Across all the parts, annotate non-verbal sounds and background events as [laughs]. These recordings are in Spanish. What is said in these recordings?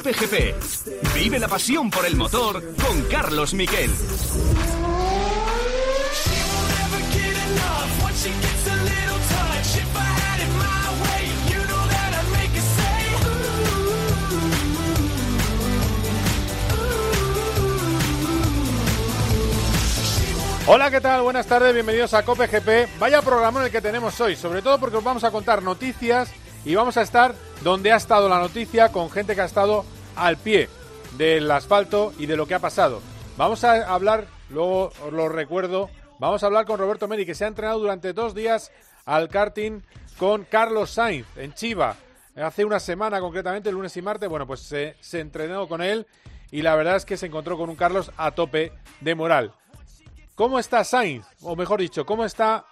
Cope GP. Vive la pasión por el motor con Carlos Miquel. Hola, ¿qué tal? Buenas tardes, bienvenidos a Cope GP. Vaya programa en el que tenemos hoy, sobre todo porque os vamos a contar noticias y vamos a estar donde ha estado la noticia con gente que ha estado al pie del asfalto y de lo que ha pasado. Vamos a hablar, luego os lo recuerdo, vamos a hablar con Roberto Meri, que se ha entrenado durante dos días al karting con Carlos Sainz en Chiva. Hace una semana concretamente, el lunes y martes, bueno, pues se, se entrenó con él y la verdad es que se encontró con un Carlos a tope de moral. ¿Cómo está Sainz? O mejor dicho, ¿cómo está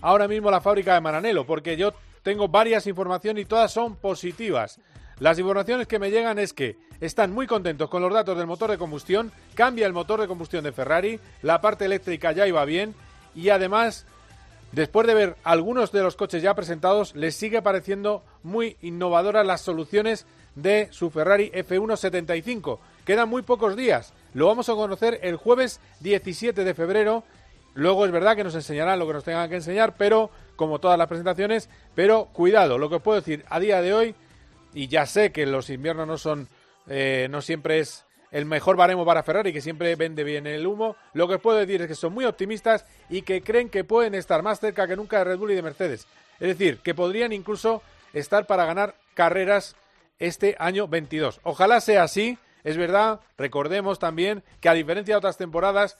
ahora mismo la fábrica de Maranelo? Porque yo tengo varias informaciones y todas son positivas. Las informaciones que me llegan es que están muy contentos con los datos del motor de combustión, cambia el motor de combustión de Ferrari, la parte eléctrica ya iba bien y además, después de ver algunos de los coches ya presentados, les sigue pareciendo muy innovadoras las soluciones de su Ferrari F175. Quedan muy pocos días. Lo vamos a conocer el jueves 17 de febrero. Luego es verdad que nos enseñarán lo que nos tengan que enseñar, pero como todas las presentaciones, pero cuidado, lo que os puedo decir a día de hoy, y ya sé que los inviernos no son, eh, no siempre es el mejor baremo para Ferrari, que siempre vende bien el humo, lo que os puedo decir es que son muy optimistas y que creen que pueden estar más cerca que nunca de Red Bull y de Mercedes. Es decir, que podrían incluso estar para ganar carreras este año 22. Ojalá sea así. Es verdad, recordemos también que a diferencia de otras temporadas,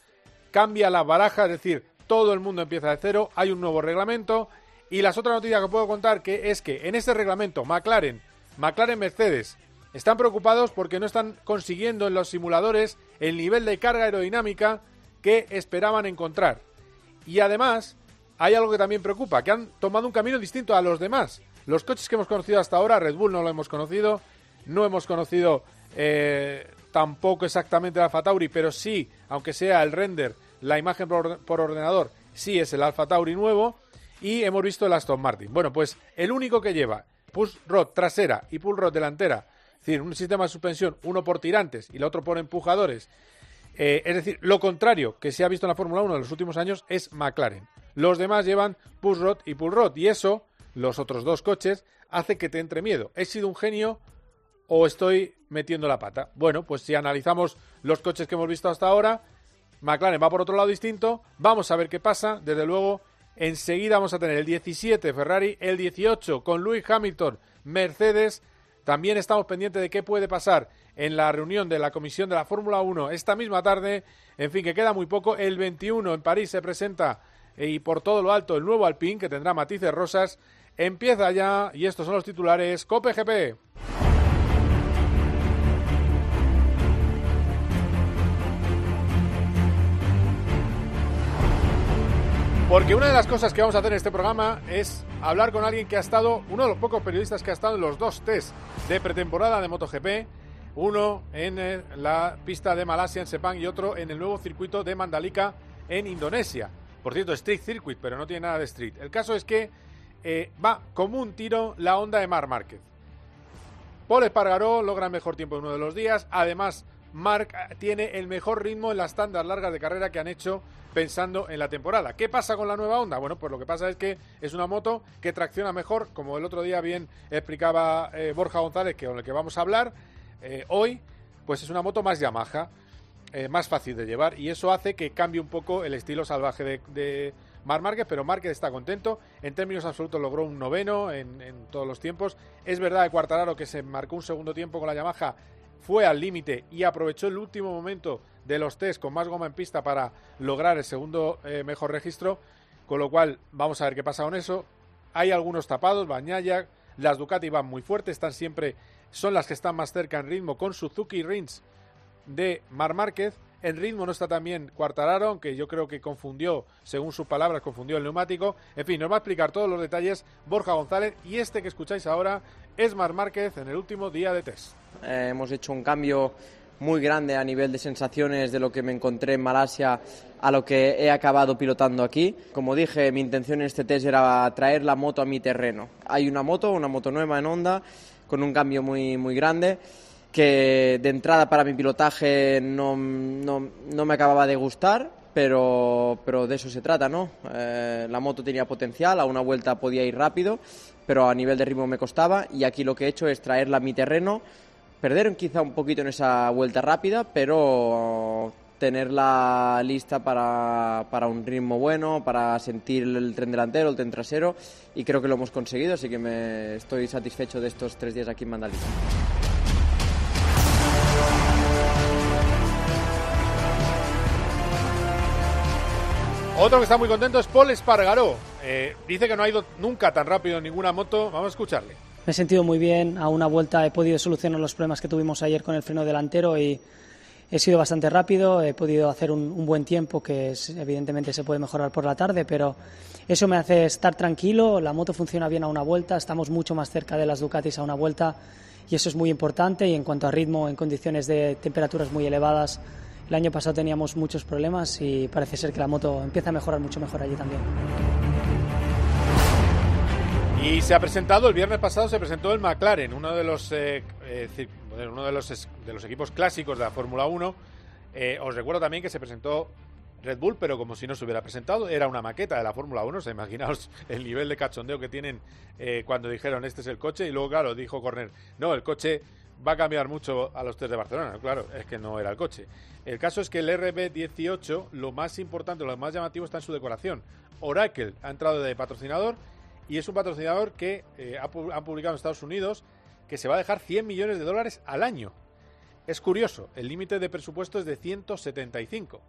cambia la baraja, es decir, todo el mundo empieza de cero, hay un nuevo reglamento. Y las otras noticias que puedo contar que es que en este reglamento McLaren, McLaren Mercedes, están preocupados porque no están consiguiendo en los simuladores el nivel de carga aerodinámica que esperaban encontrar. Y además, hay algo que también preocupa, que han tomado un camino distinto a los demás. Los coches que hemos conocido hasta ahora, Red Bull no lo hemos conocido, no hemos conocido eh, tampoco exactamente el Alfa Tauri, pero sí, aunque sea el render, la imagen por, ordenador, sí es el Alfa Tauri nuevo. Y hemos visto el Aston Martin. Bueno, pues el único que lleva push rod trasera y pull rod delantera, es decir, un sistema de suspensión, uno por tirantes y el otro por empujadores. Eh, es decir, lo contrario que se ha visto en la Fórmula 1 en los últimos años es McLaren. Los demás llevan push rod y pull rod y eso, los otros dos coches, hace que te entre miedo. ¿He sido un genio o estoy metiendo la pata? Bueno, pues si analizamos los coches que hemos visto hasta ahora, McLaren va por otro lado distinto, vamos a ver qué pasa, desde luego enseguida vamos a tener el 17 Ferrari, el 18 con Lewis Hamilton, Mercedes, también estamos pendientes de qué puede pasar en la reunión de la comisión de la Fórmula 1 esta misma tarde, en fin, que queda muy poco, el 21 en París se presenta eh, y por todo lo alto el nuevo Alpine que tendrá matices rosas, empieza ya y estos son los titulares Cope GP. Porque una de las cosas que vamos a hacer en este programa es hablar con alguien que ha estado, uno de los pocos periodistas que ha estado en los dos test de pretemporada de MotoGP, uno en eh, la pista de Malasia en Sepang y otro en el nuevo circuito de Mandalika en Indonesia. Por cierto, Street Circuit, pero no tiene nada de Street. El caso es que eh, va como un tiro la onda de Mar Márquez. Paul Espargaró logra el mejor tiempo en uno de los días. Además, Mark tiene el mejor ritmo en las tandas largas de carrera que han hecho pensando en la temporada. ¿Qué pasa con la nueva onda? Bueno, pues lo que pasa es que es una moto que tracciona mejor, como el otro día bien explicaba eh, Borja González, que con el que vamos a hablar eh, hoy, pues es una moto más Yamaha, eh, más fácil de llevar y eso hace que cambie un poco el estilo salvaje de, de Mar Márquez, pero Márquez está contento. En términos absolutos logró un noveno en, en todos los tiempos. Es verdad de Cuartararo que se marcó un segundo tiempo con la Yamaha fue al límite y aprovechó el último momento de los test con más goma en pista para lograr el segundo eh, mejor registro, con lo cual vamos a ver qué pasa con eso. Hay algunos tapados, Bañaya, las Ducati van muy fuertes, están siempre, son las que están más cerca en ritmo con Suzuki Rins de Mar Márquez. En ritmo no está también Cuartararo, aunque yo creo que confundió, según sus palabras, confundió el neumático. En fin, nos va a explicar todos los detalles Borja González y este que escucháis ahora es Mar Márquez en el último día de test. Eh, hemos hecho un cambio muy grande a nivel de sensaciones de lo que me encontré en Malasia a lo que he acabado pilotando aquí. Como dije, mi intención en este test era traer la moto a mi terreno. Hay una moto, una moto nueva en Honda, con un cambio muy, muy grande que de entrada para mi pilotaje no, no, no me acababa de gustar, pero, pero de eso se trata, ¿no? Eh, la moto tenía potencial, a una vuelta podía ir rápido, pero a nivel de ritmo me costaba y aquí lo que he hecho es traerla a mi terreno, perder quizá un poquito en esa vuelta rápida, pero tenerla lista para, para, un ritmo bueno, para sentir el tren delantero, el tren trasero y creo que lo hemos conseguido, así que me estoy satisfecho de estos tres días aquí en Mandalika. Otro que está muy contento es Paul Espargaró. Eh, dice que no ha ido nunca tan rápido en ninguna moto. Vamos a escucharle. Me he sentido muy bien. A una vuelta he podido solucionar los problemas que tuvimos ayer con el freno delantero y he sido bastante rápido. He podido hacer un, un buen tiempo que es, evidentemente se puede mejorar por la tarde, pero eso me hace estar tranquilo. La moto funciona bien a una vuelta. Estamos mucho más cerca de las Ducatis a una vuelta y eso es muy importante. Y en cuanto a ritmo, en condiciones de temperaturas muy elevadas, el año pasado teníamos muchos problemas y parece ser que la moto empieza a mejorar mucho mejor allí también. Y se ha presentado, el viernes pasado se presentó el McLaren, uno de los, eh, eh, uno de los, de los equipos clásicos de la Fórmula 1. Eh, os recuerdo también que se presentó Red Bull, pero como si no se hubiera presentado, era una maqueta de la Fórmula 1. O sea, imaginaos [laughs] el nivel de cachondeo que tienen eh, cuando dijeron este es el coche. Y luego, claro, dijo Corner, no, el coche va a cambiar mucho a los test de Barcelona. Claro, es que no era el coche. El caso es que el RB18, lo más importante, lo más llamativo está en su decoración. Oracle ha entrado de patrocinador y es un patrocinador que eh, ha, publicado en Estados Unidos que se va a dejar 100 millones de dólares al año. Es curioso, el límite de presupuesto es de 175.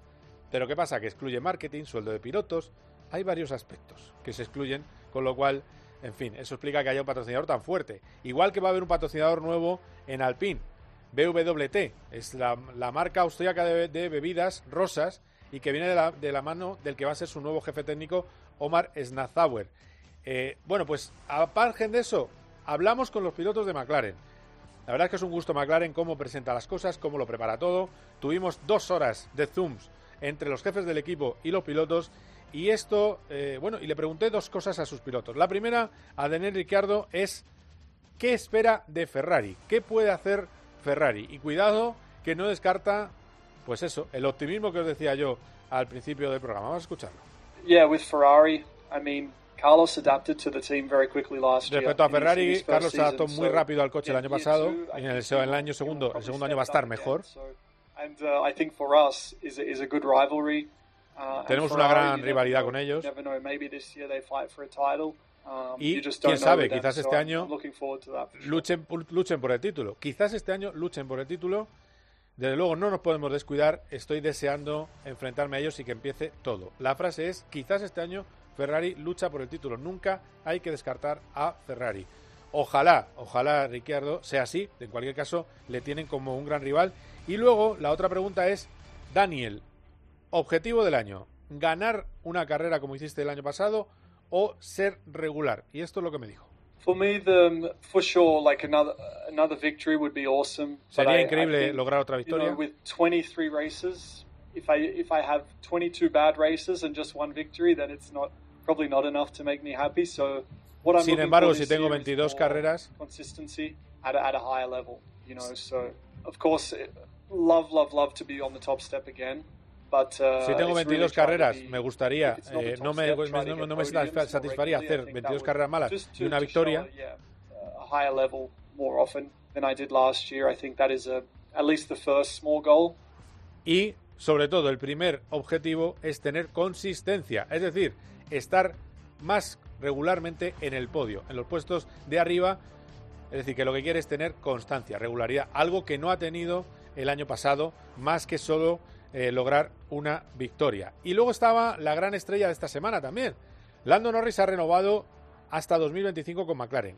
Pero ¿qué pasa? Que excluye marketing, sueldo de pilotos. Hay varios aspectos que se excluyen, con lo cual, en fin, eso explica que haya un patrocinador tan fuerte. Igual que va a haber un patrocinador nuevo en Alpine. BWT es la, marca austríaca de, de, bebidas rosas y que viene de la, de la, mano del que va a ser su nuevo jefe técnico, Omar Snazauer. Eh, bueno, pues a margen de eso, hablamos con los pilotos de McLaren. La verdad es que es un gusto McLaren cómo presenta las cosas, cómo lo prepara todo. Tuvimos dos horas de Zooms entre los jefes del equipo y los pilotos. Y esto, eh, bueno, y le pregunté dos cosas a sus pilotos. La primera, a Daniel Ricciardo, es ¿qué espera de Ferrari? ¿Qué puede hacer Ferrari? Y cuidado que no descarta, pues eso, el optimismo que os decía yo al principio del programa. Vamos a escucharlo. Yeah, with Ferrari, I mean, Carlos adapted to the team very quickly last year. Respecto a Ferrari, Carlos se adaptó muy rápido al coche el año pasado. En el, en el año segundo, el segundo año va a estar mejor. Uh, Tenemos una gran rivalidad con ellos. Um, y quién sabe, quizás este año luchen, luchen por el título. Quizás este año luchen por el título. Desde luego no nos podemos descuidar. Estoy deseando enfrentarme a ellos y que empiece todo. La frase es, quizás este año Ferrari lucha por el título. Nunca hay que descartar a Ferrari. Ojalá, ojalá Ricciardo sea así. En cualquier caso, le tienen como un gran rival. Y luego la otra pregunta es, Daniel, objetivo del año, ganar una carrera como hiciste el año pasado o ser regular. Y esto es lo que me dijo. For me, the, for sure, like another another victory would be awesome. Sería increíble lograr otra victoria. You know, with 23 races, if I if I have 22 bad races and just one victory, then it's not probably not enough to make me happy. So what I'm Sin embargo, si tengo 22 carreras, consistency at a, at a higher level, you know. So of course, love, love, love to be on the top step again. But, uh, si tengo 22 really carreras, me gustaría, eh, no, me, no, no me satisfaría hacer 22 carreras malas y una victoria. Show, yeah, a higher level more often than I did last year. I think that is a, at least the first small goal. Y sobre todo el primer objetivo es tener consistencia, es decir, estar más regularmente en el podio, en los puestos de arriba. Es decir, que lo que quiere es tener constancia, regularidad, algo que no ha tenido el año pasado, más que solo eh, lograr una victoria. Y luego estaba la gran estrella de esta semana también. Lando Norris ha renovado hasta 2025 con McLaren.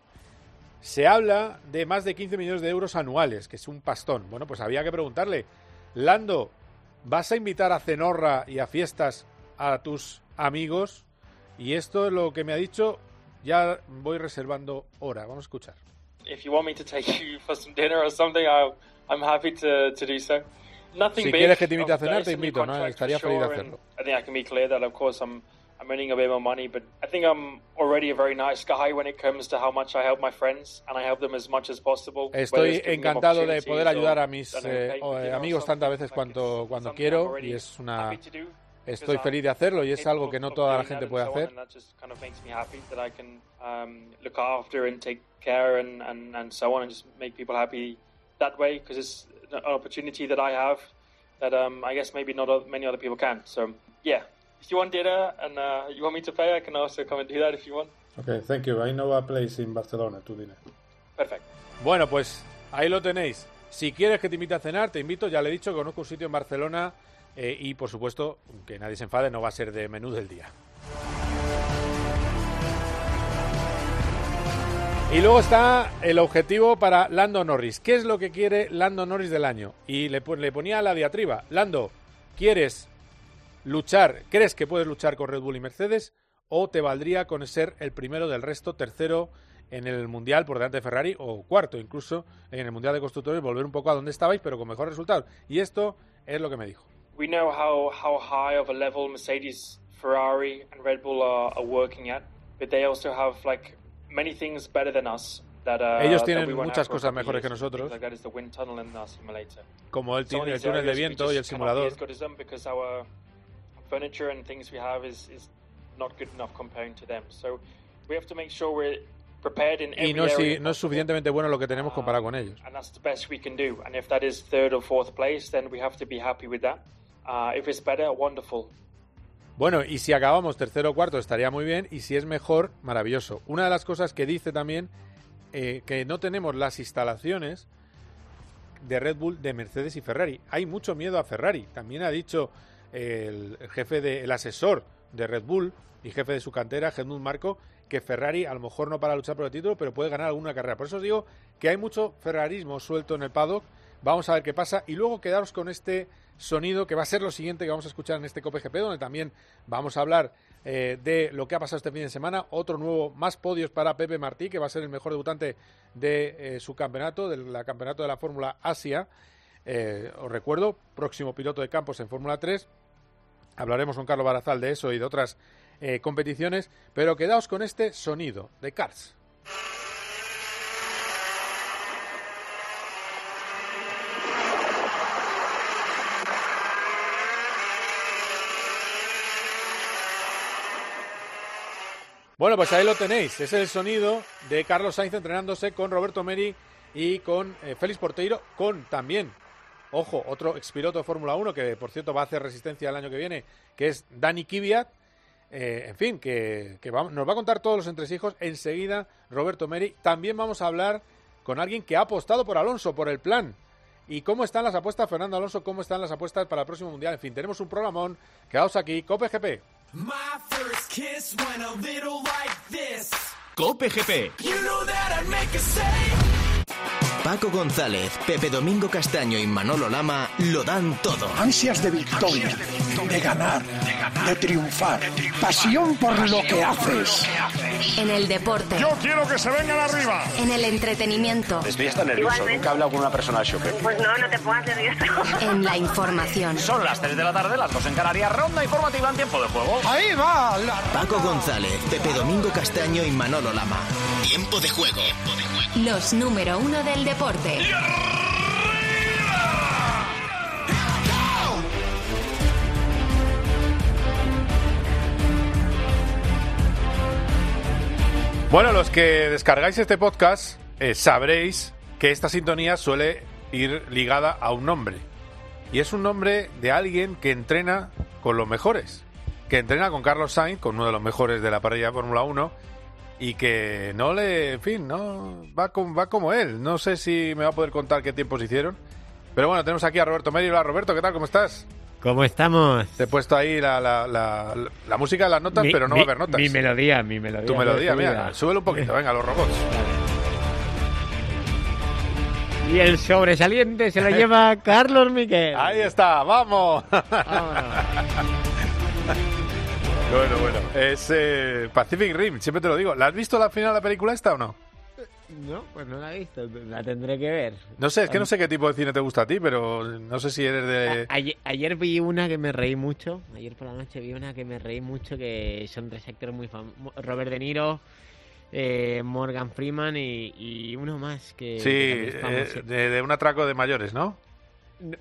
Se habla de más de 15 millones de euros anuales, que es un pastón. Bueno, pues había que preguntarle, Lando, ¿vas a invitar a cenorra y a fiestas a tus amigos? Y esto es lo que me ha dicho. Ya voy reservando hora. Vamos a escuchar. If you want me to take you for some dinner or something, I, I'm happy to, to do so. Nothing si big, quieres que te invite a cenar, te invito, ¿no? Estaría feliz de hacerlo. I think I can be clear that, of course, I'm I'm earning a bit more money, but I think I'm already a very nice guy when it comes to how much I help my friends, and I help them as much as possible. Estoy encantado de poder ayudar a mis eh, eh, amigos tantas veces Like, cuando, quiero y es una estoy feliz de I'm hacerlo y es algo que no toda la gente that puede hacer. that just kind of makes me happy that I can um, look after and take care and, and, and so on and just make people happy that way because it's an opportunity that I have that um, I guess maybe not many other people can. So yeah, if you want dinner and uh, you want me to pay, I can also come and do that if you want. Okay, thank you. I know a place in Barcelona to dinner. Perfect. Bueno, pues ahí lo tenéis. Si quieres que te invite a cenar, te invito. Ya le he dicho, conozco un sitio en Barcelona eh, y, por supuesto, que nadie se enfade, no va a ser de menú del día. Y luego está el objetivo para Lando Norris. ¿Qué es lo que quiere Lando Norris del año? Y le, pon- le ponía la diatriba. Lando, ¿quieres luchar? ¿Crees que puedes luchar con Red Bull y Mercedes? ¿O te valdría con ser el primero del resto, tercero en el Mundial por delante de Ferrari o cuarto incluso en el Mundial de Constructores, volver un poco a donde estabais, pero con mejores resultados? Y esto es lo que me dijo. We know how, how high of a level Mercedes, Ferrari, and Red Bull are, are working at, but they also have like many things better than us. That, uh, Ellos that tienen muchas have for a cosas mejores que nosotros. Things Like that is the wind tunnel in our simulator. Como el, Some tiene of el túnel de viento y el just cannot be simulador. as good as them because our furniture and things we have is, is not good enough comparing to them. So we have to make sure we're prepared in every Y no area no es suficientemente bueno lo que tenemos comparado con ellos. and that's the best we can do. And if that is third or fourth place, then we have to be happy with that. Uh, if it's better, wonderful. Bueno, y si acabamos tercero o cuarto estaría muy bien, y si es mejor, maravilloso. Una de las cosas que dice también eh, que no tenemos las instalaciones de Red Bull, de Mercedes y Ferrari. Hay mucho miedo a Ferrari. También ha dicho el, el jefe de, el asesor de Red Bull y jefe de su cantera, Helmut Marco, que Ferrari a lo mejor no para luchar por el título, pero puede ganar alguna carrera. Por eso os digo que hay mucho ferrarismo suelto en el paddock. Vamos a ver qué pasa. Y luego quedaros con este sonido que va a ser lo siguiente que vamos a escuchar en este Cope GP, donde también vamos a hablar eh, de lo que ha pasado este fin de semana. Otro nuevo, más podios para Pepe Martí, que va a ser el mejor debutante de eh, su campeonato, del campeonato de la Fórmula Asia. Eh, os recuerdo, próximo piloto de campos en Fórmula 3. Hablaremos con Carlos Barazal de eso y de otras competiciones, pero quedaos con este sonido de Cars. Bueno, pues ahí lo tenéis. Es el sonido de Carlos Sainz entrenándose con Roberto Meri y con eh, Félix Porteiro, con también, ojo, otro expiloto de Fórmula 1 que por cierto va a hacer resistencia el año que viene, que es Dani Kvyat. Eh, en fin, que, vamos- nos va a contar todos los entresijos enseguida Roberto Meri. También vamos a hablar con alguien que ha apostado por Alonso, por el plan. ¿Y cómo están las apuestas, Fernando Alonso? ¿Cómo están las apuestas para el próximo Mundial? En fin, tenemos un programón. Quedaos aquí, Cope GP. My first kiss went a little like this. Cope GP. You know that I'd make a save. Paco González, Pepe Domingo Castaño y Manolo Lama lo dan todo. Ansias de victoria, de ganar, de triunfar, pasión por lo que haces. En el deporte. Yo quiero que se vengan arriba. En el entretenimiento. Estoy hasta nervioso. Nunca he hablado con una persona del shopping. Pues no, no te pongas nervioso. [laughs] En la información. Son las 3 de la tarde, las 2 en Canarias. Ronda informativa en tiempo de juego. Ahí va la Paco González, Pepe Domingo Castaño y Manolo Lama. Tiempo de juego. Los número uno del deporte. Bueno, los que descargáis este podcast eh, sabréis que esta sintonía suele ir ligada a un nombre. Y es un nombre de alguien que entrena con los mejores. Que entrena con Carlos Sainz, con uno de los mejores de la parrilla de Fórmula 1. Y que no le, en fin, no va, con- va como él. No sé si me va a poder contar qué tiempos hicieron. Pero bueno, tenemos aquí a Roberto Meri. Hola Roberto, ¿qué tal? ¿Cómo estás? ¿Cómo estamos? Te he puesto ahí la, la, la, la música las notas, Mi- pero no mi- va a haber notas. Mi melodía, mi melodía. Tu melodía, mira, súbelo un poquito, venga, los robots. Y el sobresaliente se lo [laughs] lleva Carlos Miquel. Ahí está, vamos. [laughs] bueno, bueno, es eh, Pacific Rim, siempre te lo digo. ¿La has visto la final de la película esta o no? No, pues no la he visto, la tendré que ver. No sé, es que no sé qué tipo de cine te gusta a ti, pero no sé si eres de... A- ayer, ayer vi una que me reí mucho, ayer por la noche vi una que me reí mucho, que son tres actores muy famosos, Robert De Niro, eh, Morgan Freeman y, y uno más que... Sí, que eh, de, de un atraco de mayores, ¿no?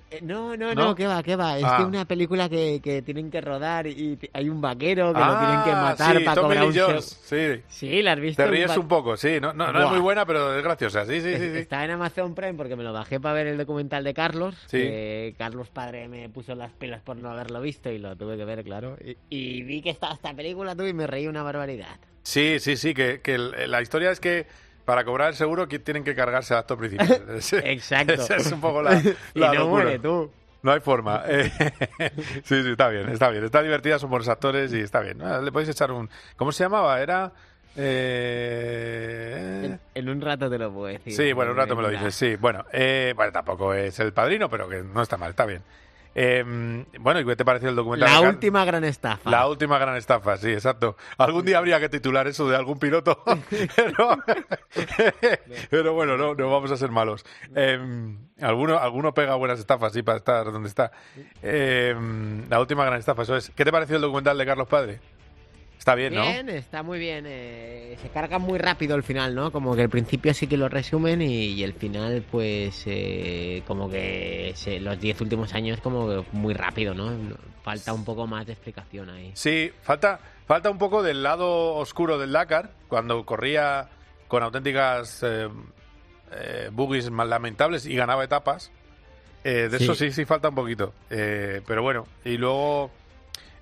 Eh, No, no, ¿No? no, ¿qué va, qué va? Es Ah. de una película que, que tienen que rodar y hay un vaquero que lo Ah, tienen que matar sí, para Tommy cobrar un show. Sí. Sí, la has visto. Te ríes un poco, sí. No, no, no es muy buena, pero es graciosa. Sí, sí, sí. sí. Está en Amazon Prime porque me lo bajé para ver el documental de Carlos. Sí. que Carlos padre me puso las pilas por no haberlo visto y lo tuve que ver, claro. Y, y vi que estaba esta película tú y me reí una barbaridad. Sí, sí, sí, que, que la historia es que para cobrar el seguro que tienen que cargarse al actor principal. Exacto. Esa es un poco la, [laughs] Y no locura. muere tú. No hay forma. [laughs] Eh, sí, sí, está bien, está bien. Está divertida, son buenos actores y está bien. Ah, Le podéis echar un... ¿Cómo se llamaba? Era... eh, En, en un rato te lo puedo decir. Sí, bueno, un rato me lo dices, sí. Bueno, eh, bueno, tampoco es el padrino, pero que no está mal, está bien. Eh, bueno, ¿y qué te pareció el documental? La última gran estafa. La última gran estafa, sí, exacto. Algún día habría que titular eso de algún piloto, [laughs] pero, pero bueno, no, no vamos a ser malos. Eh, alguno, alguno pega buenas estafas, sí, para estar donde está. Eh, la última gran estafa, eso es. ¿Qué te pareció el documental de Carlos Padre? Está bien, ¿no? Bien, está muy bien. eh, se carga muy rápido el final, ¿no? Como que el principio sí que lo resumen y, y el final, pues, eh, como que se- los 10 últimos años, como que muy rápido, ¿no? Falta un poco más de explicación ahí. Sí, falta, falta un poco del lado oscuro del Dakar, cuando corría con auténticas eh, eh, más lamentables y ganaba etapas. De Sí. eso sí, sí falta un poquito. Pero bueno, y luego...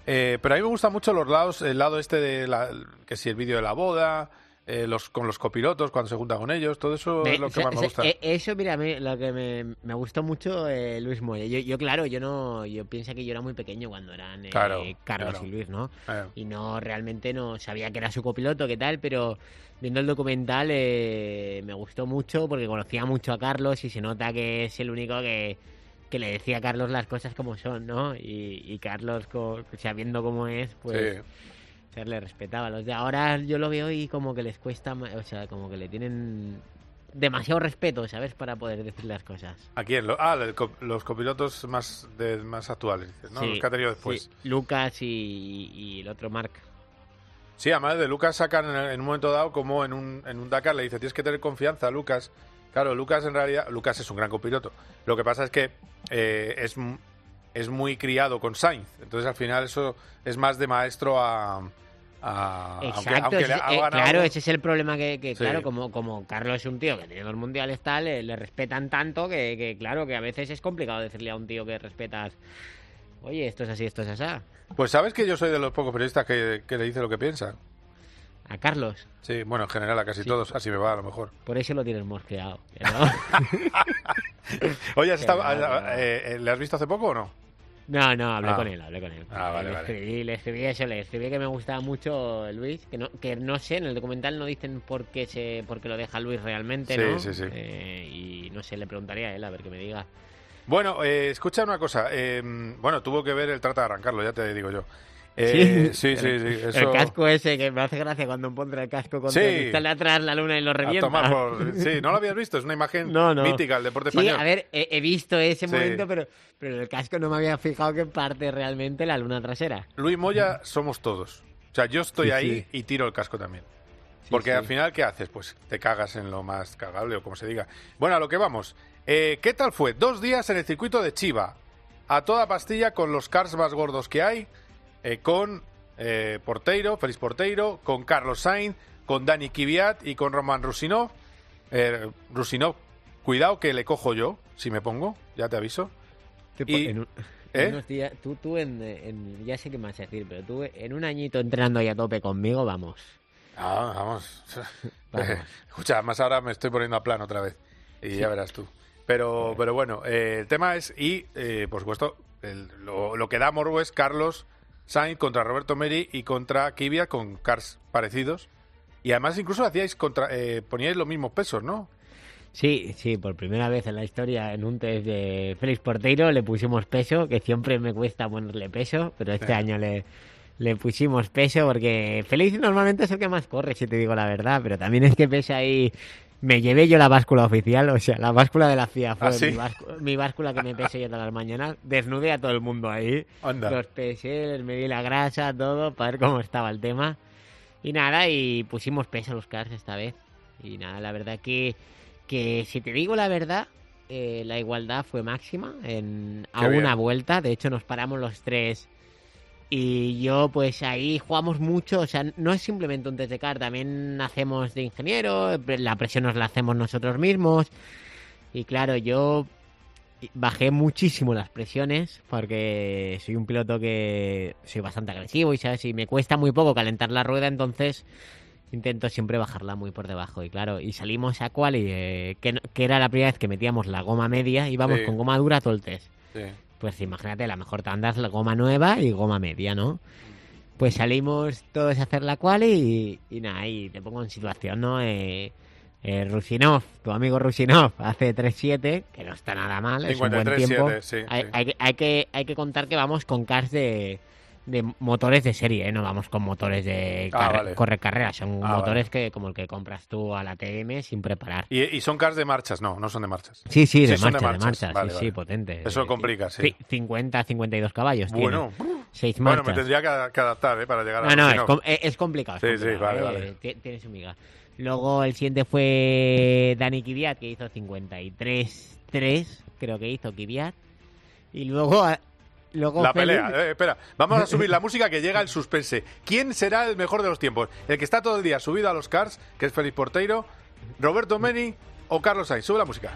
eh, pero a mí me gusta mucho los lados, el lado este de la, que si el vídeo de la boda, eh, los con los copilotos cuando se junta con ellos, todo eso Me- es lo que más me gusta. eh, Eso, mira, a mí lo que me, me gustó mucho eh, Luis Moya. Yo, yo, claro, yo no, yo pienso que yo era muy pequeño cuando eran eh, Claro, Carlos claro. y Luis, ¿no? Claro. Y no, realmente no sabía que era su copiloto, qué tal, pero viendo el documental eh, me gustó mucho porque conocía mucho a Carlos y se nota que es el único que, que le decía a Carlos las cosas como son, ¿no? Y, y Carlos, sabiendo cómo es, pues... Sí. O sea, le respetaba. Los de ahora yo lo veo y como que les cuesta, o sea, como que le tienen demasiado respeto, ¿sabes? Para poder decir las cosas. ¿A quién? Ah, los copilotos más, de, más actuales, ¿no? Sí, los que ha tenido después. sí. Lucas y, y el otro Mark. Sí, además de Lucas sacan en, en un momento dado como en un, en un Dakar le dice, tienes que tener confianza, Lucas. Claro, Lucas en realidad, Lucas es un gran copiloto. Lo que pasa es que eh, es, es muy criado con Sainz. Entonces al final eso es más de maestro a... a- aunque- Exacto, aunque ese- le eh, claro, ese es el problema que, que, Sí. claro, como, como Carlos es un tío que tiene los mundiales tal, le, le respetan tanto que, que, claro, que a veces es complicado decirle a un tío que respetas, oye, esto es así, esto es así. Pues sabes que yo soy de los pocos periodistas que, que le dice lo que piensa. A Carlos, Sí, bueno, en general a casi todos, así me va a lo mejor. por eso lo tienes mosqueado. ¿no? [laughs] [laughs] Oye, ¿has estado- has- eh, eh, ¿le has visto hace poco o no? No, no, hablé Ah. con él, hablé con él. Ah, vale, le, vale. Escribí, le escribí eso, le escribí que me gustaba mucho Luis, que no, que no sé, en el documental no dicen por qué, se, por qué lo deja Luis realmente, Sí, ¿no? sí, sí. Eh, y no sé, le preguntaría a él, a ver que me diga. Bueno, eh, escucha una cosa. bueno, tuvo que ver el trata de arrancarlo, ya te digo yo. Eh, sí, sí, sí. El, eso- el casco ese que me hace gracia cuando pondrá el casco contra Sí. el atrás la luna y lo a revienta. tomar por- [laughs] Sí, no lo habías visto, es una imagen No, no. mítica del deporte Sí, español. a ver, he, he visto ese momento, pero, pero en el casco no me había fijado que parte realmente la luna trasera. Luis Moya somos todos. O sea, yo estoy ahí y tiro el casco también. Porque al final, ¿qué haces? Pues te cagas en lo más cagable o como se diga. Bueno, a lo que vamos. Eh, ¿Qué tal fue? Dos días en el circuito de Chiva. A toda pastilla con los cars más gordos que hay. Eh, con eh, Porteiro, Félix Porteiro, con Carlos Sainz, con Dani Kvyat y con Roman Rusinov. Eh, Rusinov, cuidado que le cojo yo, si me pongo, ya te aviso. Y- en un- ¿eh? unos días- tú, tú en, en- ya sé qué me vas a decir, pero tú en un añito entrenando ahí a tope conmigo, vamos. Ah, vamos. [laughs] Vamos. [laughs] Escucha, más ahora me estoy poniendo a plano otra vez. Y ya verás tú. Pero, pero bueno, eh, el tema es, y eh, por supuesto, el- lo, lo que da morbo es Carlos Sainz contra Roberto Meri y contra Kvyat con cars parecidos. Y además incluso hacíais contra, eh, poníais los mismos pesos, ¿no? Sí, sí, por primera vez en la historia en un test de Félix Porteiro le pusimos peso, que siempre me cuesta ponerle peso, pero este Sí. año le, le pusimos peso porque Félix normalmente es el que más corre, si te digo la verdad, pero también es que pesa ahí me llevé yo la báscula oficial, o sea, la báscula de la FIA fue ¿Ah, sí? mi, báscula, mi báscula que me pesé yo todas las mañanas. Desnudé a todo el mundo ahí. Anda. Los pesé, les medí la grasa, todo, para ver cómo estaba el tema. Y nada, y pusimos peso a los cars esta vez. Y nada, la verdad que, que si te digo la verdad, eh, la igualdad fue máxima en, a bien. una vuelta. De hecho, nos paramos los tres. Y yo, pues ahí jugamos mucho. O sea, no es simplemente un test de car, también hacemos de ingeniero. La presión nos la hacemos nosotros mismos. Y claro, yo bajé muchísimo las presiones porque soy un piloto que soy bastante agresivo y sabes y me cuesta muy poco calentar la rueda entonces intento siempre bajarla muy por debajo y claro y salimos a quali eh, que, era la primera vez que metíamos la goma media íbamos Sí. con goma dura todo el test Sí. Pues imagínate la mejor tanda es la goma nueva y goma media no pues salimos todos a hacer la quali y, y nada y te pongo en situación no eh, eh, Rusinov, tu amigo Rusinov, hace 3.7, que no está nada mal, es un buen 53.7, tiempo. sí, hay, sí. hay que- hay que, hay que contar que vamos con cars de, de motores de serie, ¿eh? no vamos con motores de Ah, carre- vale. correr carreras, son Ah, motores que como el que compras tú a la TM sin preparar. ¿Y, y son cars de marchas? No, no son de marchas. Sí, sí, de son marcha, de marcha, Vale, sí, vale. sí, potente. Eso complica, sí. ci- 50, 52 caballos Bueno, tiene. Seis Bueno, marchas. me tendría que, que adaptar ¿eh? para llegar a No, no, es, com- eh, es complicado. Sí, sí, complicado, vale, eh, vale. ti- Tiene su miga. Luego el siguiente fue Dani Kiviat, que hizo 53-3, creo que hizo Kiviat. Y luego, luego La pelea, eh, espera, vamos a subir la música que llega el suspense. ¿Quién será el mejor de los tiempos? ¿El que está todo el día subido a los cars, que es Félix Porteiro, Roberto Meni o Carlos Sainz? Sube la música.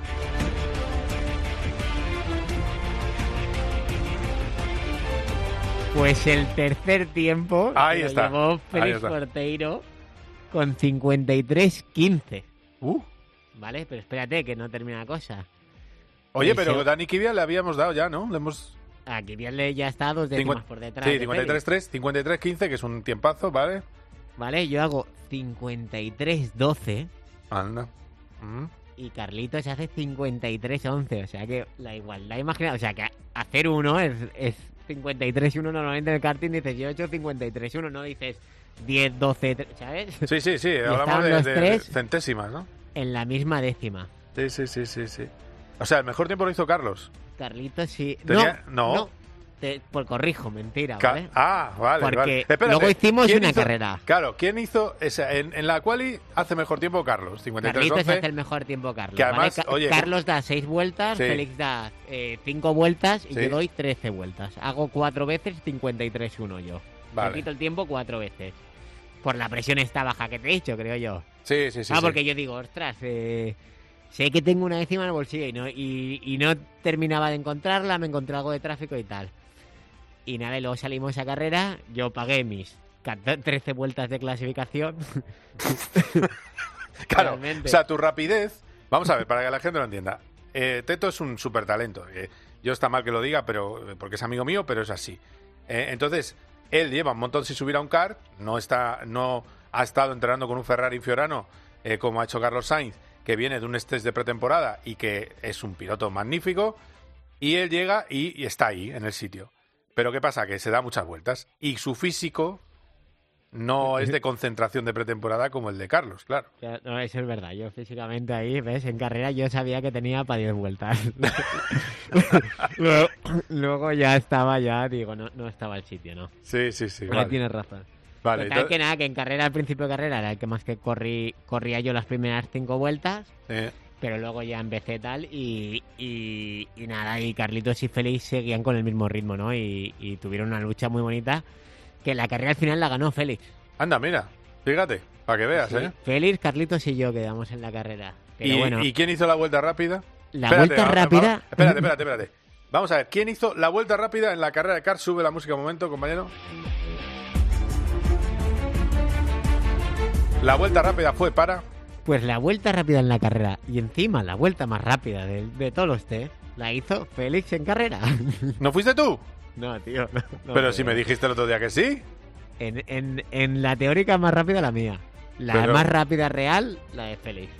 Pues el tercer tiempo Ahí lo está, llevó Félix. Porteiro con 53-15. Uh. Vale, pero espérate que no termina la cosa. Oye, Y pero Dani Kvyat le habíamos dado ya, ¿no? Le hemos... A Kiviat le ya está dos décimas Cincuenta- por detrás. Sí, de Félix. 53-3, 53-15, que es un tiempazo, ¿vale? Vale, yo hago 53-12 Anda. Mm. y Carlitos hace 53-11. O sea que la igualdad, imagina, o sea que hacer uno es, es 53-1 normalmente en el karting dices yo he hecho 53-1, no dices 10-12, tre- ¿sabes? Sí, sí, sí, [laughs] hablamos de, de tres centésimas, ¿no? en la misma décima. Sí, sí, sí, sí, sí. O sea, el mejor tiempo lo hizo Carlos. Carlitos sí. Tenía- No, no. te- por corrijo, mentira, Ca- ¿vale? Ah, vale, Porque vale. Espérate, luego hicimos ¿quién una hizo- carrera. Claro, ¿quién hizo esa? En, en la quali hace mejor tiempo Carlos, Carlitos hace 53-11. el mejor tiempo Carlos. Que ¿vale? además, Ca- oye, Carlos da 6 vueltas, Sí. Félix da 5 vueltas y Sí. yo doy 13 vueltas. Hago 4 veces 53-1 yo. Vale. Quito el tiempo 4 veces. Por la presión esta baja que te he dicho, creo yo. Sí, sí, sí. ah, sí. porque yo digo, ostras, eh, sé que tengo una décima en el bolsillo y no, y, y no terminaba de encontrarla, me encontré algo de tráfico y tal. Y nada, y luego salimos a carrera, yo pagué mis 14 13 vueltas de clasificación. [laughs] Claro, Realmente. o sea, tu rapidez. Vamos a ver, para que la gente lo entienda. Eh, Teto es un súper talento. yo está mal que lo diga, pero porque es amigo mío, pero es así. Eh, entonces, él lleva un montón sin subir a un kart, no está, no ha estado entrenando con un Ferrari Fiorano, eh, como ha hecho Carlos Sainz, que viene de un test de pretemporada y que es un piloto magnífico. Y él llega y, y está ahí, en el sitio. Pero ¿qué pasa? Que se da muchas vueltas. Y su físico no es de concentración de pretemporada como el de Carlos, claro. No, eso es verdad. Yo físicamente ahí, ¿ves? En carrera yo sabía que tenía para 10 vueltas. [laughs] luego, luego ya estaba, ya digo, no, no estaba el sitio, ¿no? Sí, sí, sí. Ahí vale. tienes razón. Vale, Total entonces- que nada, que en carrera, al principio de carrera, era el que más que corrí, corría yo las primeras cinco vueltas. Eh, Pero luego ya empecé tal y, y, y nada, y Carlitos y Félix seguían con el mismo ritmo, ¿no? Y, y tuvieron una lucha muy bonita que la carrera al final la ganó Félix. Anda, mira, fíjate, para que veas, Sí, ¿eh? Félix, Carlitos y yo quedamos en la carrera. Pero ¿Y, bueno, y quién hizo la vuelta rápida? La vuelta va- rápida- va- espérate, [laughs] espérate, espérate. Vamos a ver, ¿quién hizo la vuelta rápida en la carrera de Cars? Sube la música un momento, compañero. La vuelta rápida fue para... pues la vuelta rápida en la carrera y encima la vuelta más rápida de, de todos los test la hizo Félix en carrera. [laughs] ¿No fuiste tú? no, tío. no, no, Pero si me dijiste el otro día que sí. En, en, en la teórica más rápida la mía. La Pero- más rápida real, la de Félix.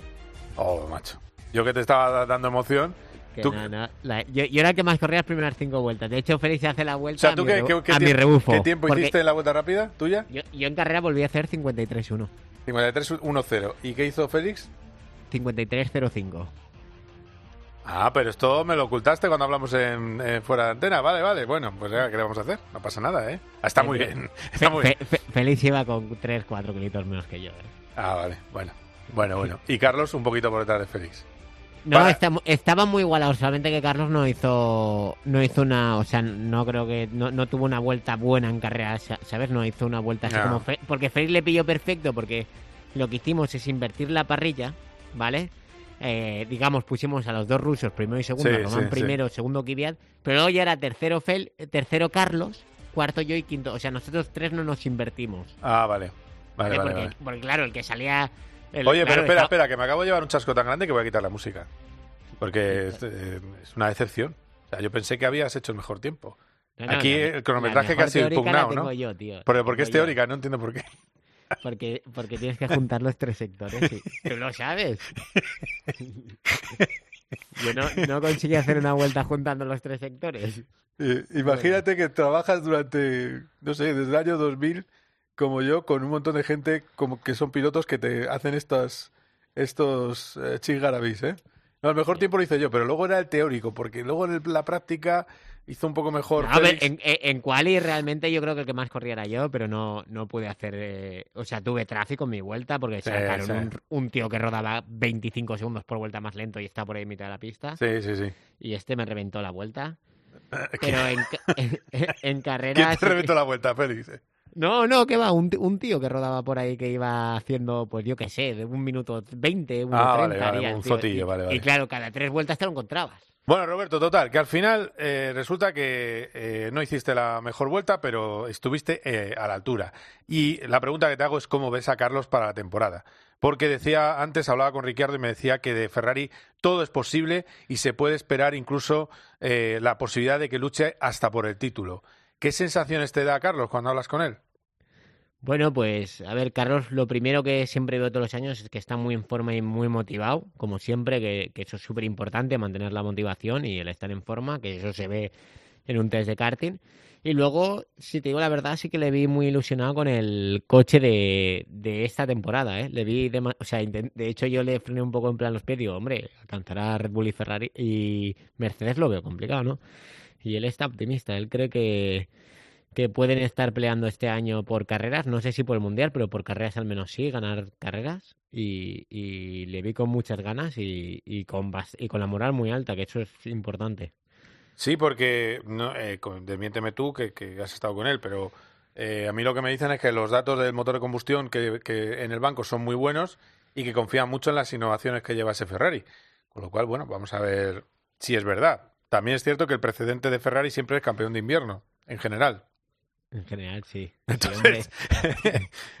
Oh, macho. Yo que te estaba dando emoción. Que tú- no, no, la- yo, yo era el que más corría las primeras cinco vueltas. De hecho, Félix hace la O vuelta a, ¿tú mi, qué, rebu- qué- qué a mi tiempo- rebufo. ¿Qué tiempo hiciste en la vuelta rápida tuya? Yo, yo en carrera volví a hacer 53-1. 53-1-0. ¿Y qué hizo Félix? 53.05. Ah, pero esto me lo ocultaste cuando hablamos en, en fuera de antena. Vale, vale. Bueno, pues ya, ¿qué le vamos a hacer? No pasa nada, ¿eh? Ah, Está muy bien. Está muy bien. Félix iba con 3, 4 kilitos menos que yo. ¿eh? Ah, vale. Bueno, bueno, bueno. Y Carlos un poquito por detrás de Félix. No, Para- está mu- estaban muy igualados, solamente que Carlos no hizo no hizo una, o sea, no creo que no, no tuvo una vuelta buena en carrera, sa- ¿sabes? No hizo una vuelta así No. como porque Félix le pilló perfecto porque lo que hicimos es invertir la parrilla, ¿vale? Eh, digamos, pusimos a los dos rusos, primero y segundo, Sí, Román sí, primero, segundo Kvyat, pero luego ya era tercero Fel, tercero Carlos, cuarto yo y quinto, o sea, nosotros tres no nos invertimos. Ah, vale. Vale, ¿vale? vale, porque, vale. porque, claro, el que salía el- Oye, claro, pero espera, espera, que me acabo de llevar un chasco tan grande que voy a quitar la música. Porque es, eh, es una decepción. O sea, yo pensé que habías hecho el mejor tiempo. No, no, Aquí el cronometraje casi impugnado, ¿no? yo, tío, Pero porque es yo. teórica, no entiendo por qué. Porque, porque tienes que juntar los tres sectores. y- Tú lo sabes. [laughs] Yo no, no conseguí hacer una vuelta juntando los tres sectores. Eh, imagínate que trabajas durante, no sé, desde el año 2000, como yo, con un montón de gente como que son pilotos que te hacen estas, estos eh, chingarabis, ¿eh? No, el mejor tiempo lo hice yo, pero luego era el teórico, porque luego en el- la práctica hizo un poco mejor. No, a ver, en, en, quali realmente yo creo que el que más corría era yo, pero no, no pude hacer... eh, o sea, tuve tráfico en mi vuelta porque Sí, sacaron sí. Un, un tío que rodaba 25 segundos por vuelta más lento y está por ahí en mitad de la pista. Sí, sí, sí. Y este me reventó la vuelta. ¿Quién- Pero en, [laughs] en, en ¿Quién te reventó la vuelta, Félix? No, no, que va, un, un tío que rodaba por ahí que iba haciendo, pues yo qué sé, de un minuto 20, un Ah, 30 vale, un tío. Y- vale, vale. Y claro, cada tres vueltas te lo encontrabas. Bueno, Roberto, total, que al final eh, resulta que eh, no hiciste la mejor vuelta, pero estuviste eh, a la altura. Y la pregunta que te hago es cómo ves a Carlos para la temporada. Porque decía, antes hablaba con Ricciardo y me decía que de Ferrari todo es posible y se puede esperar incluso eh, la posibilidad de que luche hasta por el título. ¿Qué sensaciones te da, Carlos, cuando hablas con él? Bueno, pues a ver, Carlos, lo primero que siempre veo todos los años es que está muy en forma y muy motivado, como siempre, que, eso es súper importante, mantener la motivación y el estar en forma, que eso se ve en un test de karting. Y luego, si te digo la verdad, sí que le vi muy ilusionado con el coche de, de esta temporada, ¿eh? Le vi, dema- o sea, de hecho yo le frené un poco en plan los pies, digo, hombre, alcanzará Red Bull y Ferrari y Mercedes lo veo complicado, ¿no? Y él está optimista, él cree que, que pueden estar peleando este año por carreras, no sé si por el Mundial, pero por carreras al menos sí, ganar carreras. Y, y le vi con muchas ganas y, y, con, y con la moral muy alta, que eso es importante. Sí, porque, no, eh, desmiénteme tú que, que has estado con él, pero eh, a mí lo que me dicen es que los datos del motor de combustión que, que en el banco son muy buenos y que confían mucho en las innovaciones que lleva ese Ferrari. Con lo cual, bueno, vamos a ver si es verdad. También es cierto que el precedente de Ferrari siempre es campeón de invierno, en general. En general, sí. Entonces,